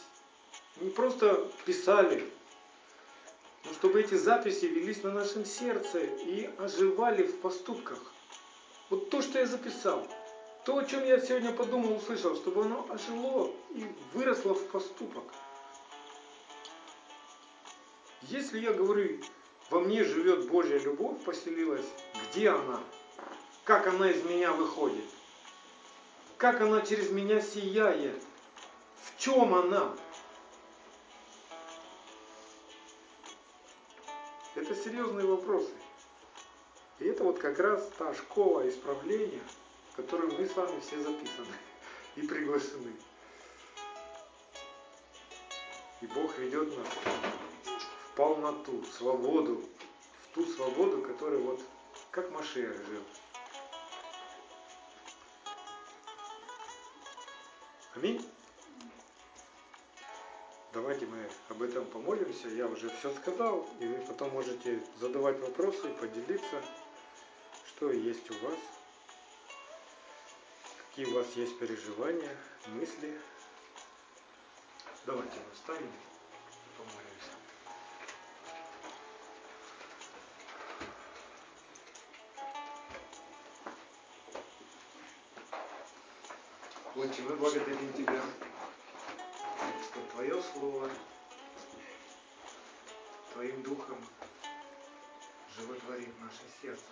не просто писали, но чтобы эти записи велись на нашем сердце и оживали в поступках. Вот то, что я записал, то, о чем я сегодня подумал, услышал, чтобы оно ожило и выросло в поступок. Если я говорю, во мне живет Божья любовь, поселилась, где она? Как она из меня выходит? Как она через меня сияет? В чем она? Это серьезные вопросы. И это вот как раз та школа исправления, в которую мы с вами все записаны и приглашены. И Бог ведет нас в полноту, в свободу, в ту свободу, которая вот как Машех жил. Аминь. Давайте мы об этом помолимся. Я уже все сказал, и вы потом можете задавать вопросы и поделиться, что есть у вас, какие у вас есть переживания, мысли. Давайте мы встанем мы благодарим Тебя, что Твое Слово Твоим Духом животворит наше сердце.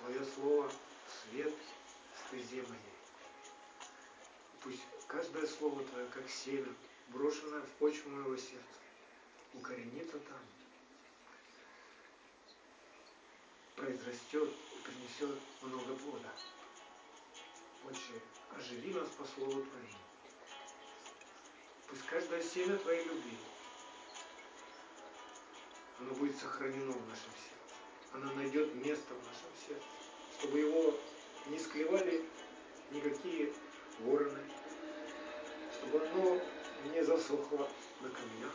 Твое Слово – свет стезе моей. Пусть каждое Слово Твое, как семя, брошенное в почву моего сердца, укоренится там, произрастет и принесет много плода. Отче, оживи нас по Слову Твоему. Пусть каждое семя Твоей любви, оно будет сохранено в нашем сердце. Оно найдет место в нашем сердце, чтобы его не склевали никакие вороны, чтобы оно не засохло на камнях,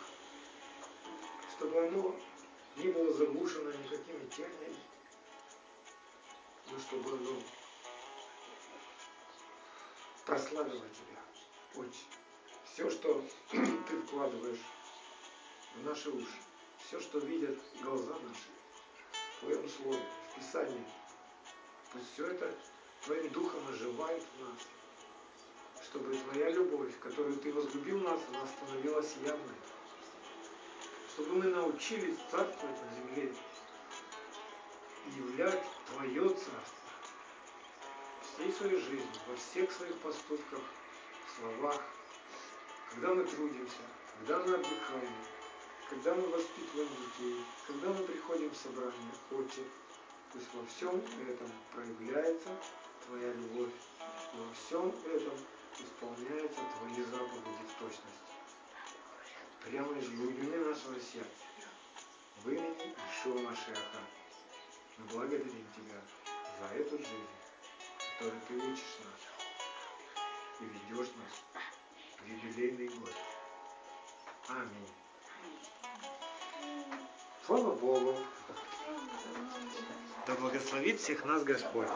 чтобы оно не было заглушено никакими терниями, но чтобы оно прославило Тебя, Отче. Все, что Ты вкладываешь в наши уши, все, что видят глаза наши, в Твоем Слове, в Писании, пусть все это Твоим Духом оживает в нас, чтобы Твоя любовь, которую Ты возлюбил нас, она становилась явной, чтобы мы научились царствовать на земле и являть Твое царство всей своей жизни, во всех своих поступках, словах, когда мы трудимся, когда мы отдыхаем, когда мы воспитываем детей, когда мы приходим в собрание, Отче, пусть во всем этом проявляется Твоя любовь, во всем этом исполняются Твои заповеди в точности. Прямо из глубины нашего сердца, в имени Ишуа Машеха, мы благодарим Тебя за эту жизнь, Ты учишь нас и ведешь нас в юбилейный год. Аминь. Слава Богу. Да благословит всех нас Господь.